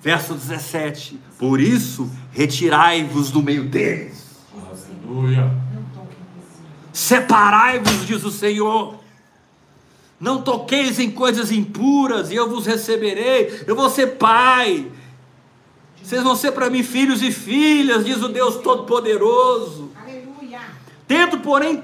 Verso 17: Por isso, retirai-vos do meio deles. Aleluia. Separai-vos, diz o Senhor. Não toqueis em coisas impuras, e eu vos receberei. Eu vou ser pai. Vocês vão ser para mim filhos e filhas, diz o Deus Todo-Poderoso. Aleluia. Tendo, porém,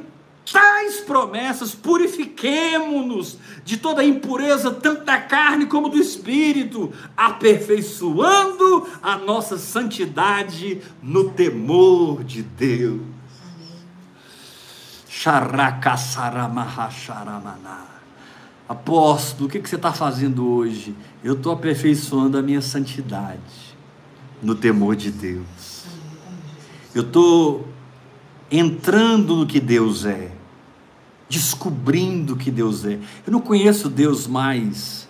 tais promessas, purifiquemo-nos de toda impureza, tanto da carne como do espírito, aperfeiçoando a nossa santidade no temor de Deus. Apóstolo, o que, que você está fazendo hoje? Eu estou aperfeiçoando a minha santidade no temor de Deus. Eu estou entrando no que Deus é, descobrindo o que Deus é. Eu não conheço Deus mais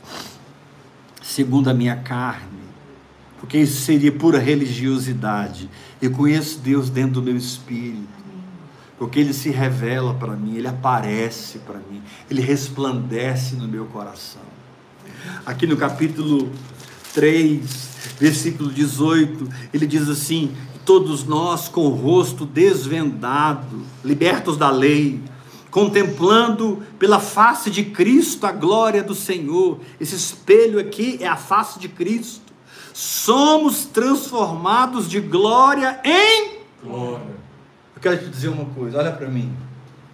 segundo a minha carne, porque isso seria pura religiosidade. Eu conheço Deus dentro do meu espírito porque ele se revela para mim, ele aparece para mim, ele resplandece no meu coração. Aqui no capítulo 3, versículo 18, ele diz assim: Todos nós com o rosto desvendado, libertos da lei, contemplando pela face de Cristo a glória do Senhor. Esse espelho aqui é a face de Cristo. Somos transformados de glória em Glória. Eu quero te dizer uma coisa, olha para mim.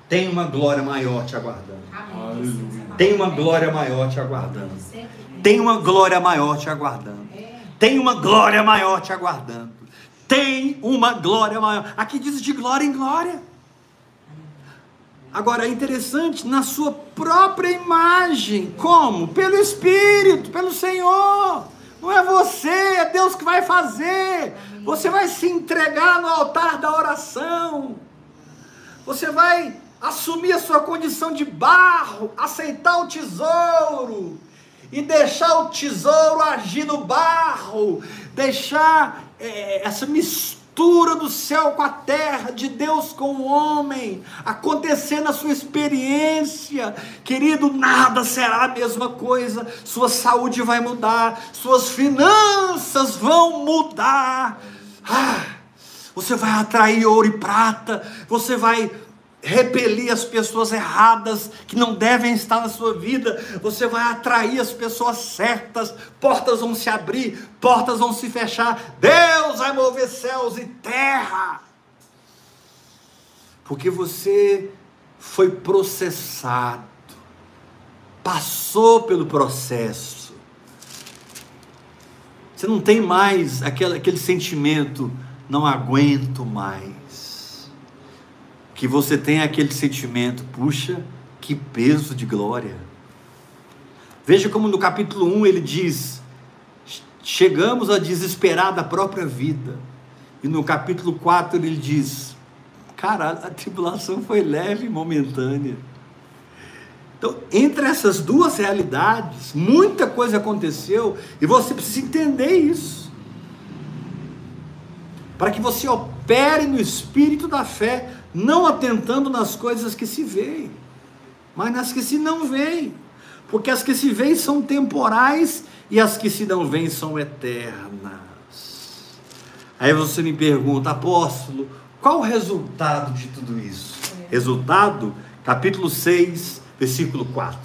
Tem uma glória maior te aguardando. Tem uma glória maior te aguardando. Tem uma glória maior te aguardando. Tem uma glória maior te aguardando. Tem uma glória maior. Aqui diz de glória em glória. Agora é interessante, na sua própria imagem. Como? Pelo Espírito, pelo Senhor. Não é você, é Deus que vai fazer. Você vai se entregar no altar da oração. Você vai assumir a sua condição de barro, aceitar o tesouro e deixar o tesouro agir no barro, deixar é, essa mistura do céu com a terra, de Deus com o homem, acontecer na sua experiência, querido, nada será a mesma coisa, sua saúde vai mudar, suas finanças vão mudar, ah, você vai atrair ouro e prata, você vai repelir as pessoas erradas que não devem estar na sua vida, você vai atrair as pessoas certas, portas vão se abrir, portas vão se fechar, Deus vai mover céus e terra, porque você foi processado, passou pelo processo, você não tem mais aquele, aquele sentimento, não aguento mais que você tenha aquele sentimento, puxa, que peso de glória. Veja como no capítulo 1 ele diz: chegamos a desesperar da própria vida. E no capítulo 4 ele diz: cara, a tribulação foi leve e momentânea. Então, entre essas duas realidades, muita coisa aconteceu e você precisa entender isso. Para que você opere no espírito da fé, não atentando nas coisas que se veem, mas nas que se não veem. Porque as que se veem são temporais e as que se não veem são eternas. Aí você me pergunta, apóstolo, qual o resultado de tudo isso? Resultado, capítulo 6, versículo 4.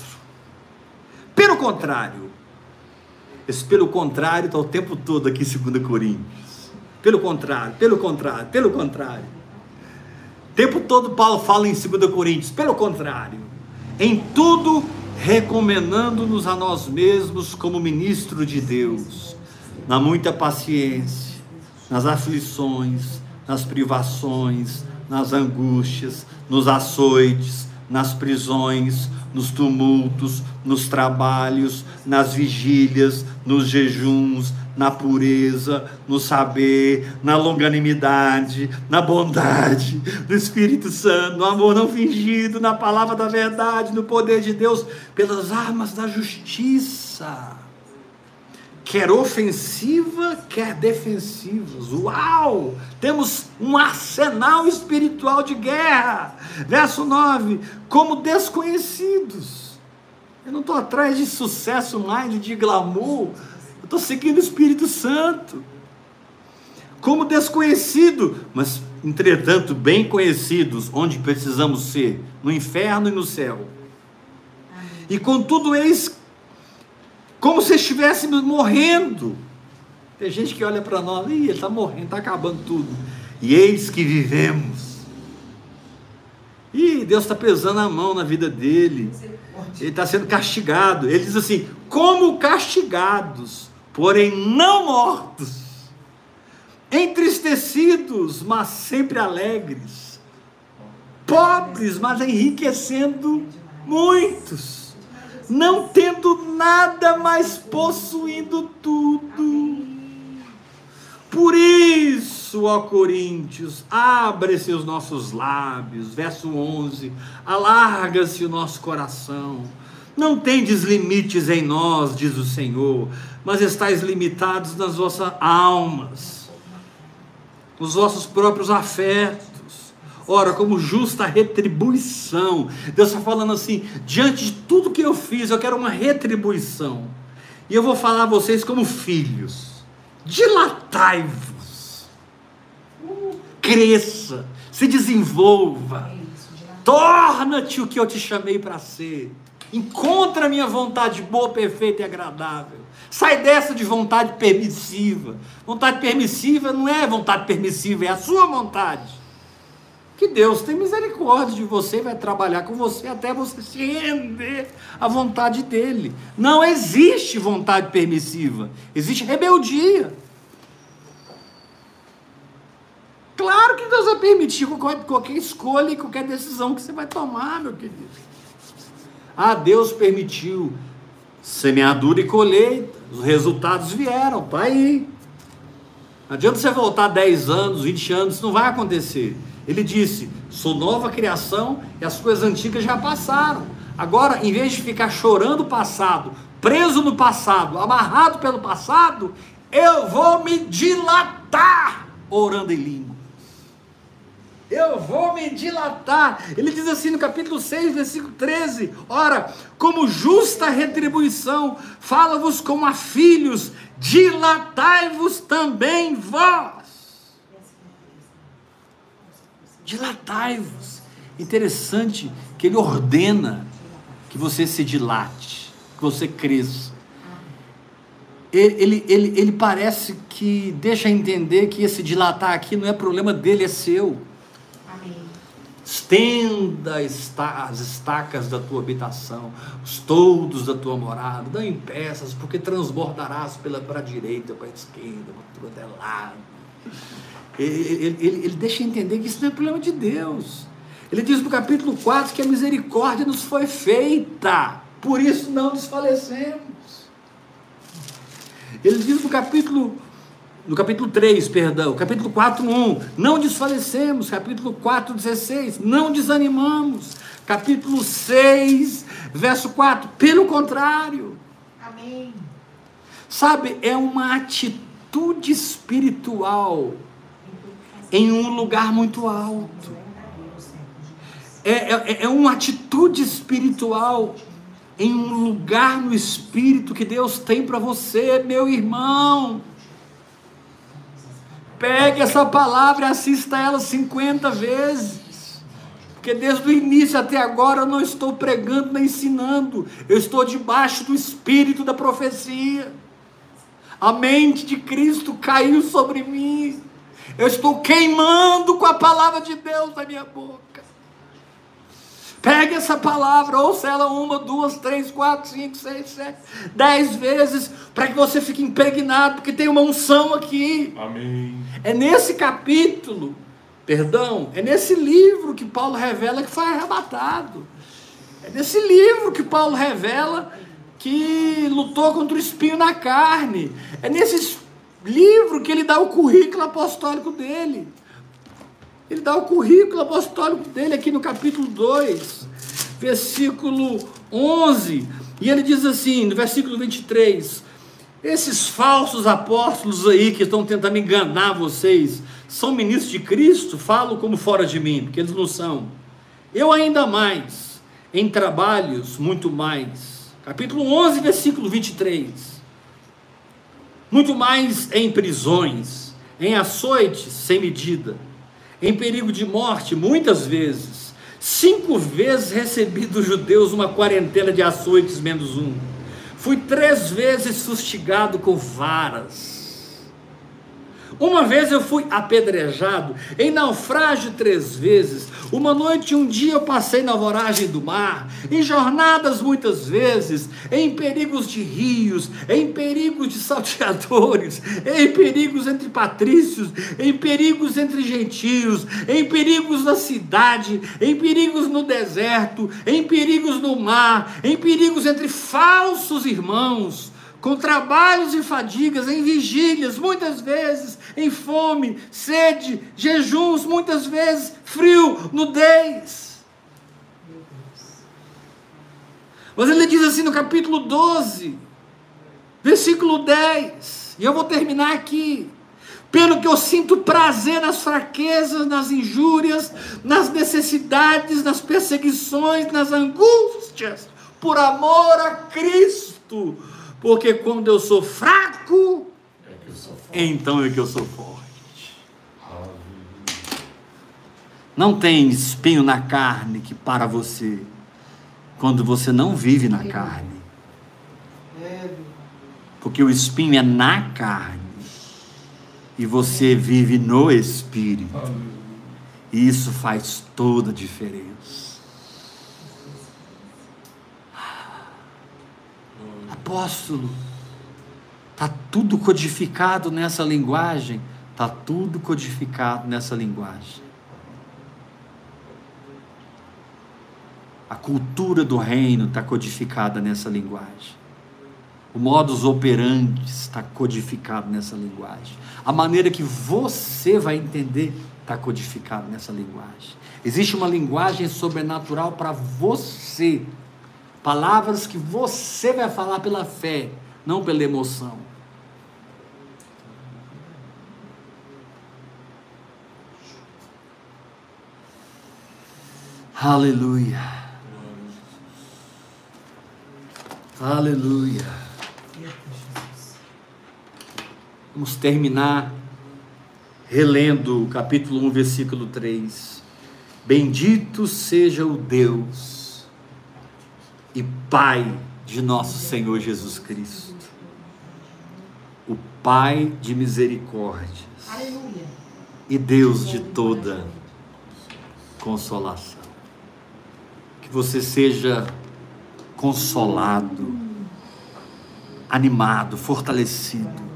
Pelo contrário, esse pelo contrário está o tempo todo aqui em 2 Coríntios. Pelo contrário, pelo contrário, pelo contrário. Tempo todo Paulo fala em 2 Coríntios, pelo contrário, em tudo recomendando-nos a nós mesmos como ministro de Deus, na muita paciência, nas aflições, nas privações, nas angústias, nos açoites, nas prisões, nos tumultos, nos trabalhos, nas vigílias, nos jejuns, na pureza, no saber, na longanimidade, na bondade, no Espírito Santo, no amor não fingido, na palavra da verdade, no poder de Deus, pelas armas da justiça quer ofensiva, quer defensivas. Uau! Temos um arsenal espiritual de guerra. Verso 9: como desconhecidos. Eu não estou atrás de sucesso mais, de glamour. Estou seguindo o Espírito Santo. Como desconhecido, mas entretanto bem conhecidos, onde precisamos ser, no inferno e no céu. E contudo, eis como se estivéssemos morrendo. Tem gente que olha para nós, e ele está morrendo, está acabando tudo. E eis que vivemos. E Deus está pesando a mão na vida dele. Ele está sendo castigado. Ele diz assim: como castigados, porém não mortos, entristecidos, mas sempre alegres, pobres, mas enriquecendo muitos não tendo nada, mas possuindo tudo. Por isso, ó Coríntios, abre-se os nossos lábios, verso 11, alarga-se o nosso coração. Não tendes limites em nós, diz o Senhor, mas estáis limitados nas vossas almas, nos vossos próprios afetos. Ora, como justa retribuição. Deus está falando assim: diante de tudo que eu fiz, eu quero uma retribuição. E eu vou falar a vocês como filhos: dilatai-vos, cresça, se desenvolva, torna-te o que eu te chamei para ser. Encontra a minha vontade boa, perfeita e agradável. Sai dessa de vontade permissiva. Vontade permissiva não é vontade permissiva, é a sua vontade que Deus tem misericórdia de você e vai trabalhar com você até você se render à vontade dele. Não existe vontade permissiva, existe rebeldia. Claro que Deus vai permitir qualquer, escolha e qualquer decisão que você vai tomar, meu querido. Ah, Deus permitiu semeadura e colheita, os resultados vieram, está aí. Não adianta você voltar 10 anos, 20 anos, isso não vai acontecer. Ele disse: Sou nova criação e as coisas antigas já passaram. Agora, em vez de ficar chorando o passado, preso no passado, amarrado pelo passado, eu vou me dilatar orando em língua. Eu vou me dilatar. Ele diz assim no capítulo 6, versículo 13: Ora, como justa retribuição, fala-vos como a filhos, dilatai-vos também vós Dilatai-vos. Interessante que ele ordena que você se dilate, que você cresça. Ele, ele, ele, ele parece que deixa entender que esse dilatar aqui não é problema dele, é seu. Estenda as estacas da tua habitação, os toldos da tua morada, não em peças, porque transbordarás para a direita, para a esquerda, para o outro lado ele, ele, ele deixa entender que isso não é problema de Deus. Ele diz no capítulo 4 que a misericórdia nos foi feita, por isso não desfalecemos. Ele diz no capítulo no capítulo 3, perdão, capítulo 4, 1, não desfalecemos, capítulo 4, 16, não desanimamos, capítulo 6, verso 4, pelo contrário. Amém. Sabe, é uma atitude espiritual em um lugar muito alto. É, é, é uma atitude espiritual em um lugar no espírito que Deus tem para você, meu irmão. Pegue essa palavra e assista ela 50 vezes. Porque desde o início até agora eu não estou pregando nem ensinando. Eu estou debaixo do espírito da profecia. A mente de Cristo caiu sobre mim. Eu estou queimando com a palavra de Deus na minha boca. Pegue essa palavra, ouça ela uma, duas, três, quatro, cinco, seis, sete, dez vezes, para que você fique impregnado, porque tem uma unção aqui. Amém. É nesse capítulo, perdão, é nesse livro que Paulo revela que foi arrebatado. É nesse livro que Paulo revela que lutou contra o espinho na carne. É nesse livro que ele dá o currículo apostólico dele. Ele dá o currículo apostólico dele aqui no capítulo 2, versículo 11. E ele diz assim, no versículo 23: Esses falsos apóstolos aí que estão tentando enganar vocês, são ministros de Cristo? Falo como fora de mim, porque eles não são. Eu ainda mais, em trabalhos, muito mais. Capítulo 11, versículo 23. Muito mais em prisões, em açoites sem medida, em perigo de morte, muitas vezes. Cinco vezes recebi dos judeus uma quarentena de açoites menos um. Fui três vezes fustigado com varas uma vez eu fui apedrejado, em naufrágio três vezes. Uma noite e um dia eu passei na voragem do mar, em jornadas muitas vezes, em perigos de rios, em perigos de salteadores, (laughs) em perigos entre patrícios, em perigos entre gentios, em perigos na cidade, em perigos no deserto, em perigos no mar, em perigos entre falsos irmãos com trabalhos e fadigas, em vigílias, muitas vezes, em fome, sede, jejuns, muitas vezes, frio, nudez. Mas ele diz assim no capítulo 12, versículo 10, e eu vou terminar aqui. Pelo que eu sinto prazer nas fraquezas, nas injúrias, nas necessidades, nas perseguições, nas angústias, por amor a Cristo porque quando eu sou fraco, é eu sou então é que eu sou forte. Não tem espinho na carne que para você quando você não vive na carne. Porque o espinho é na carne e você vive no espírito. E isso faz toda a diferença. Apóstolo. Está tudo codificado nessa linguagem. Está tudo codificado nessa linguagem. A cultura do reino está codificada nessa linguagem. O modus operandi está codificado nessa linguagem. A maneira que você vai entender está codificado nessa linguagem. Existe uma linguagem sobrenatural para você Palavras que você vai falar pela fé, não pela emoção. Aleluia. Aleluia. Vamos terminar relendo o capítulo 1, versículo 3. Bendito seja o Deus e Pai de nosso Senhor Jesus Cristo. O Pai de misericórdias e Deus de toda consolação. Que você seja consolado, animado, fortalecido.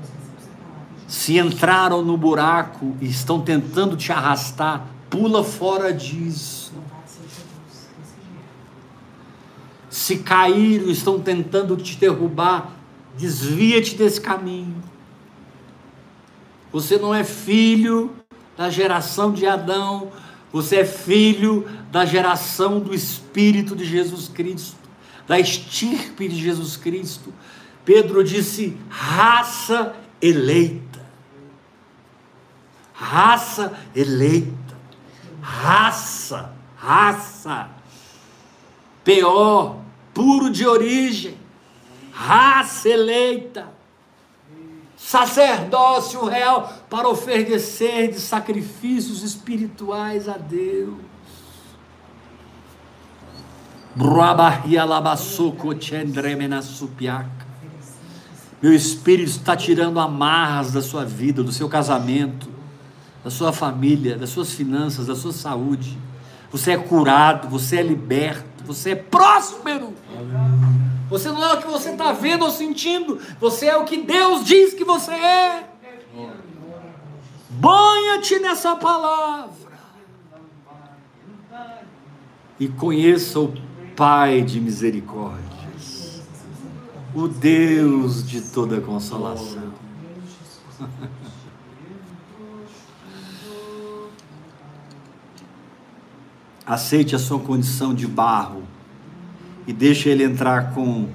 Se entraram no buraco e estão tentando te arrastar, pula fora disso se caíram, estão tentando te derrubar, desvia-te desse caminho. Você não é filho da geração de Adão, você é filho da geração do Espírito de Jesus Cristo, da estirpe de Jesus Cristo. Pedro disse: raça eleita. Raça eleita. Raça, raça. Pior, puro de origem, raça eleita, sacerdócio real para oferecer de sacrifícios espirituais a Deus. Meu espírito está tirando amarras da sua vida, do seu casamento, da sua família, das suas finanças, da sua saúde. Você é curado, você é liberto você é próspero. Você não é o que você está vendo ou sentindo, você é o que Deus diz que você é. Banha-te nessa palavra e conheça o Pai de misericórdias, o Deus de toda consolação. (laughs) Aceite a sua condição de barro e deixe ele entrar com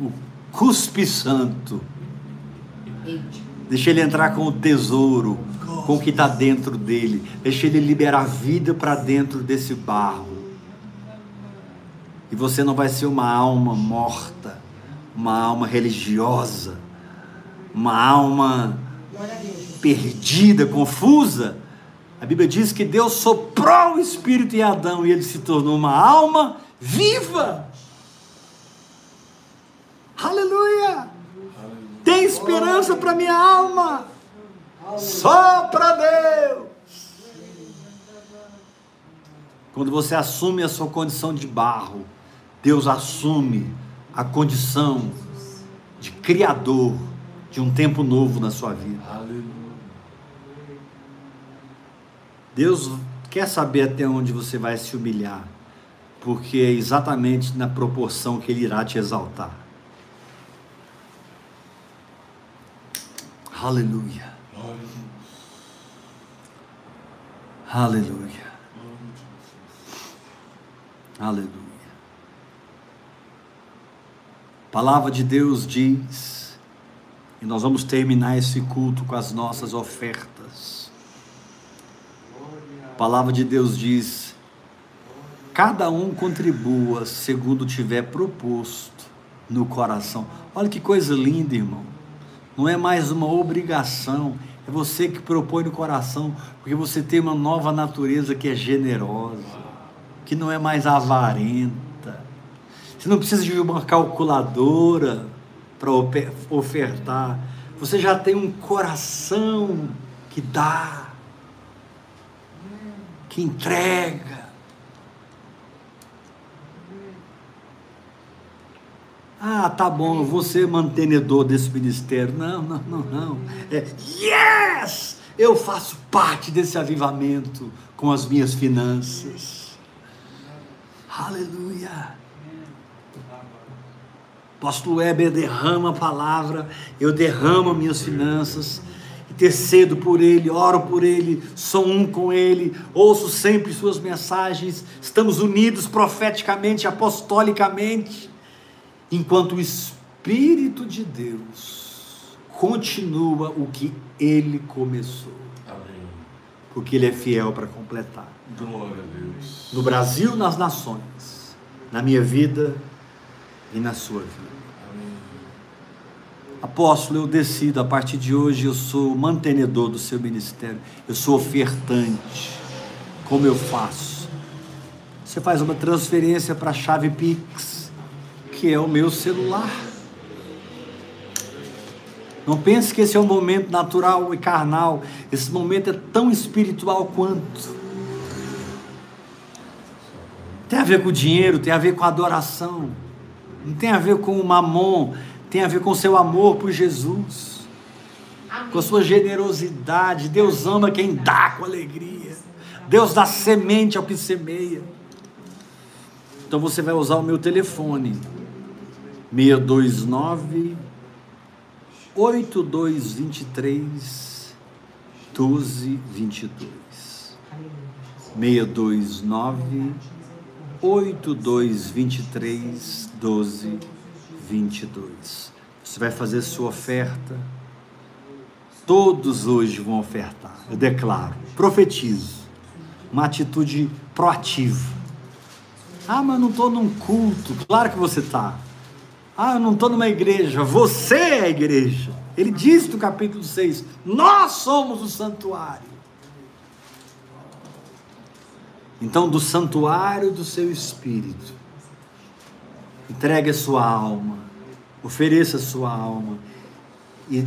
o cuspe santo. Deixe ele entrar com o tesouro, com o que está dentro dele. Deixe ele liberar vida para dentro desse barro. E você não vai ser uma alma morta, uma alma religiosa, uma alma perdida, confusa a Bíblia diz que Deus soprou o Espírito em Adão e ele se tornou uma alma viva. Aleluia! Tem esperança para minha alma. Só para Deus. Quando você assume a sua condição de barro, Deus assume a condição de criador de um tempo novo na sua vida. Deus quer saber até onde você vai se humilhar, porque é exatamente na proporção que Ele irá te exaltar. Aleluia. Aleluia. Aleluia. A palavra de Deus diz, e nós vamos terminar esse culto com as nossas ofertas. A palavra de Deus diz: cada um contribua segundo tiver proposto no coração. Olha que coisa linda, irmão. Não é mais uma obrigação, é você que propõe no coração, porque você tem uma nova natureza que é generosa, que não é mais avarenta. Você não precisa de uma calculadora para ofertar. Você já tem um coração que dá que entrega. Ah, tá bom, ser mantenedor desse ministério. Não, não, não, não. É, yes! Eu faço parte desse avivamento com as minhas finanças. Aleluia. Apóstolo Weber derrama a palavra, eu derramo minhas finanças intercedo por ele, oro por ele, sou um com ele, ouço sempre suas mensagens, estamos unidos profeticamente, apostolicamente, enquanto o Espírito de Deus continua o que ele começou. Amém. Porque ele é fiel para completar. Glória a Deus. No Brasil, nas nações, na minha vida e na sua vida. Apóstolo, eu decido, a partir de hoje eu sou mantenedor do seu ministério, eu sou ofertante. Como eu faço? Você faz uma transferência para a chave Pix, que é o meu celular. Não pense que esse é um momento natural e carnal, esse momento é tão espiritual quanto. Tem a ver com dinheiro, tem a ver com adoração, não tem a ver com o mamon, tem a ver com seu amor por Jesus, Amém. com a sua generosidade. Deus ama quem dá com alegria. Deus dá semente ao que semeia. Então você vai usar o meu telefone 629 8223 1222 629 8223 1222 22. Você vai fazer sua oferta. Todos hoje vão ofertar. Eu declaro, profetizo. Uma atitude proativa. Ah, mas não estou num culto. Claro que você está. Ah, eu não estou numa igreja. Você é a igreja. Ele diz no capítulo 6: Nós somos o santuário. Então, do santuário do seu espírito, Entregue a sua alma, ofereça a sua alma e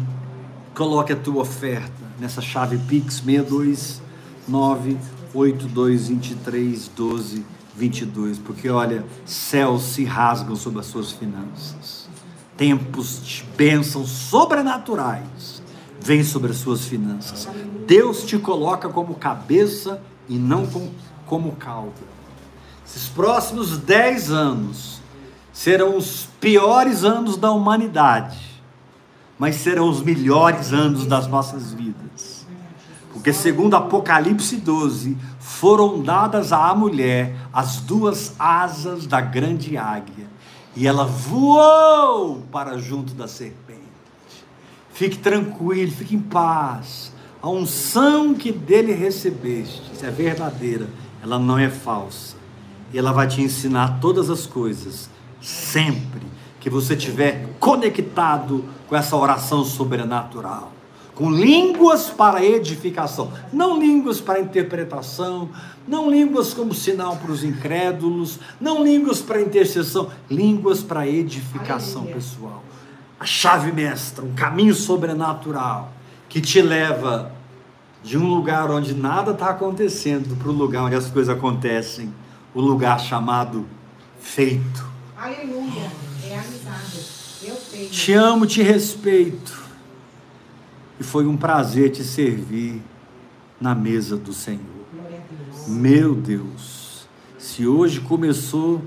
coloque a tua oferta nessa chave Pix 629 8223 12 22, porque olha, céus se rasgam sobre as suas finanças. Tempos de bênçãos sobrenaturais vêm sobre as suas finanças. Deus te coloca como cabeça e não como cauda. Esses próximos 10 anos serão os piores anos da humanidade, mas serão os melhores anos das nossas vidas. Porque, segundo Apocalipse 12, foram dadas à mulher as duas asas da grande águia, e ela voou para junto da serpente. Fique tranquilo, fique em paz. A unção que dele recebeste é verdadeira, ela não é falsa. E ela vai te ensinar todas as coisas, sempre que você estiver conectado com essa oração sobrenatural, com línguas para edificação, não línguas para interpretação, não línguas como sinal para os incrédulos, não línguas para intercessão, línguas para edificação Aleluia. pessoal. A chave mestra, um caminho sobrenatural que te leva de um lugar onde nada está acontecendo para o lugar onde as coisas acontecem, o lugar chamado feito. Aleluia. É amizade. Eu tenho. Te amo, te respeito. E foi um prazer te servir na mesa do Senhor. Meu Deus, se hoje começou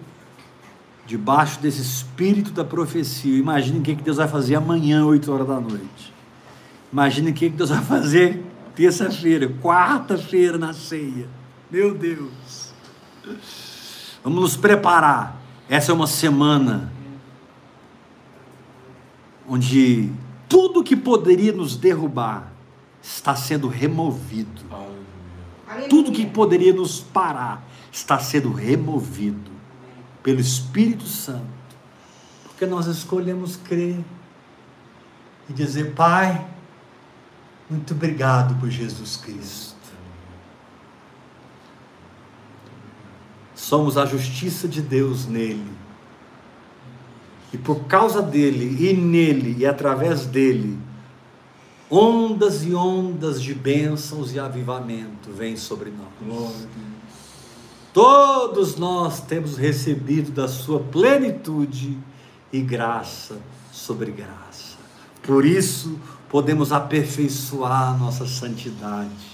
debaixo desse espírito da profecia, imagine o que que Deus vai fazer amanhã, 8 horas da noite. Imagine o que que Deus vai fazer terça-feira, quarta-feira na ceia. Meu Deus. Vamos nos preparar. Essa é uma semana onde tudo que poderia nos derrubar está sendo removido. Tudo que poderia nos parar está sendo removido pelo Espírito Santo. Porque nós escolhemos crer e dizer: Pai, muito obrigado por Jesus Cristo. Somos a justiça de Deus nele. E por causa dele, e nele, e através dele, ondas e ondas de bênçãos e avivamento vêm sobre nós. Todos nós temos recebido da sua plenitude e graça sobre graça. Por isso, podemos aperfeiçoar a nossa santidade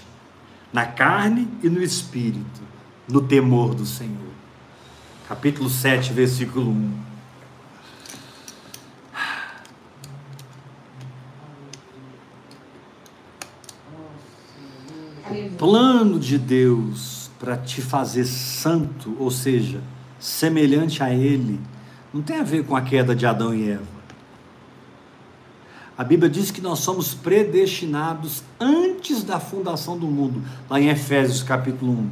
na carne e no espírito, no temor do Senhor. Capítulo 7, versículo 1. Aleluia. plano de Deus para te fazer santo, ou seja, semelhante a Ele, não tem a ver com a queda de Adão e Eva. A Bíblia diz que nós somos predestinados antes da fundação do mundo, lá em Efésios capítulo 1.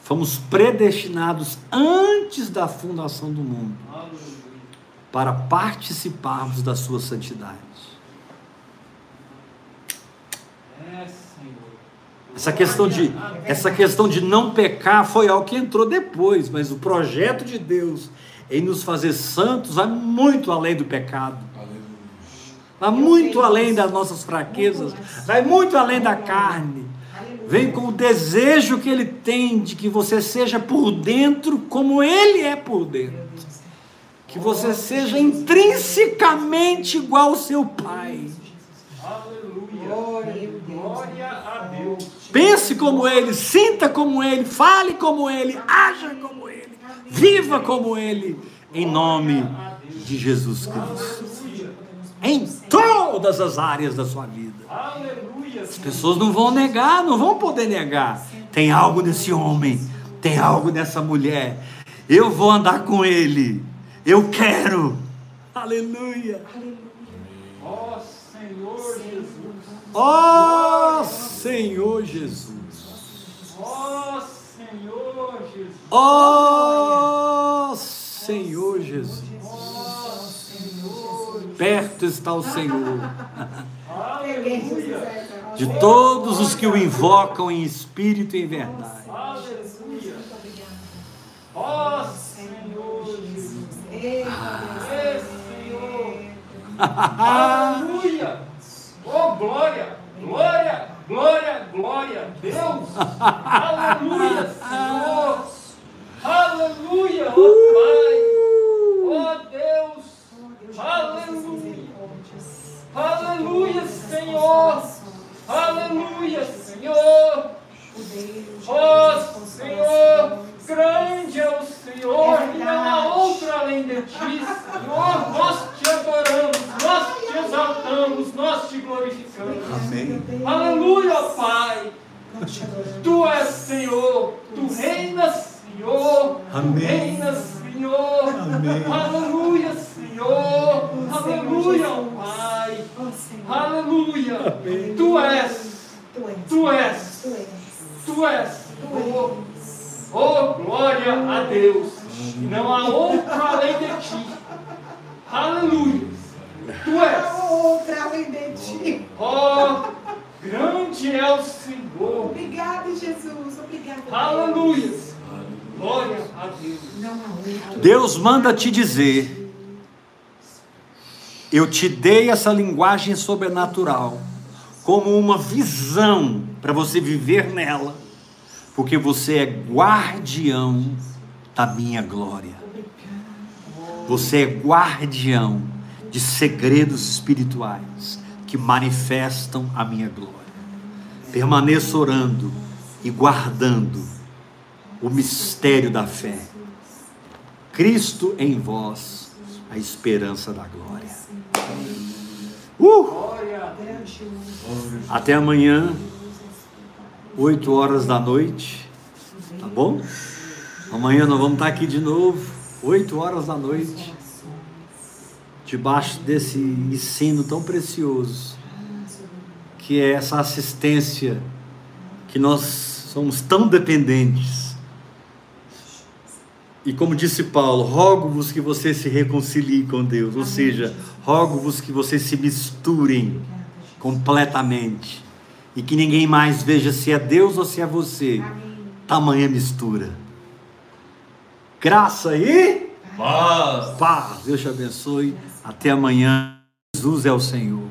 Fomos predestinados antes da fundação do mundo para participarmos da sua santidade. Essa questão de essa questão de não pecar foi algo que entrou depois, mas o projeto de Deus em nos fazer santos vai muito além do pecado. Aleluia. Vai muito além das nossas fraquezas, vai muito além da carne. Aleluia. Vem com o desejo que ele tem de que você seja por dentro como ele é por dentro. Que você seja intrinsecamente igual ao seu pai. Glória a Deus. Glória a Deus. Pense como ele, sinta como ele, fale como ele, haja como ele, viva como ele, em nome de Jesus Cristo. Em todas as áreas da sua vida. Aleluia. As pessoas não vão negar, não vão poder negar. Tem algo nesse homem, tem algo nessa mulher. Eu vou andar com ele. Eu quero. Aleluia. Ó Senhor Jesus. Ó Senhor Jesus. Ó Senhor Jesus. Ó Senhor Jesus. Ó Senhor. Perto está o Senhor Aleluia. de todos os que o invocam em espírito e em verdade. Aleluia. Ó Senhor Jesus. Aleluia. Oh, glória. Glória. Glória. Glória Deus. Aleluia, Senhor. Aleluia, ó Pai. Ó Deus. Aleluia. Aleluia, Senhor. Aleluia, Senhor. Ó Senhor, grande é o Senhor, e não há outro além de ti, Senhor. Nós te Amém. Reina, Senhor. Amém. Aleluia, Senhor. Aleluia, ó Pai. Ó Senhor. Aleluia. Amém. Tu és. Tu és. Tu és. Tu és. Tu és. Tu Oh, és. oh, glória a Deus. Não há outro além de ti. Aleluia. Tu és. Outra além de ti. Oh, grande é o Senhor. Obrigada, Jesus. Obrigada. Deus. Aleluia. Glória a Deus. Não há outro. Deus manda te dizer: Eu te dei essa linguagem sobrenatural como uma visão para você viver nela, porque você é guardião da minha glória. Você é guardião de segredos espirituais que manifestam a minha glória. Permaneça orando e guardando o mistério da fé. Cristo em vós, a esperança da glória. Uh! Até amanhã, 8 horas da noite. Tá bom? Amanhã nós vamos estar aqui de novo, 8 horas da noite, debaixo desse ensino tão precioso, que é essa assistência que nós somos tão dependentes. E como disse Paulo, rogo-vos que vocês se reconciliem com Deus, ou seja, rogo-vos que vocês se misturem completamente e que ninguém mais veja se é Deus ou se é você. Amém. Tamanha mistura. Graça e Paz. paz. Deus te abençoe. Até amanhã. Jesus é o Senhor.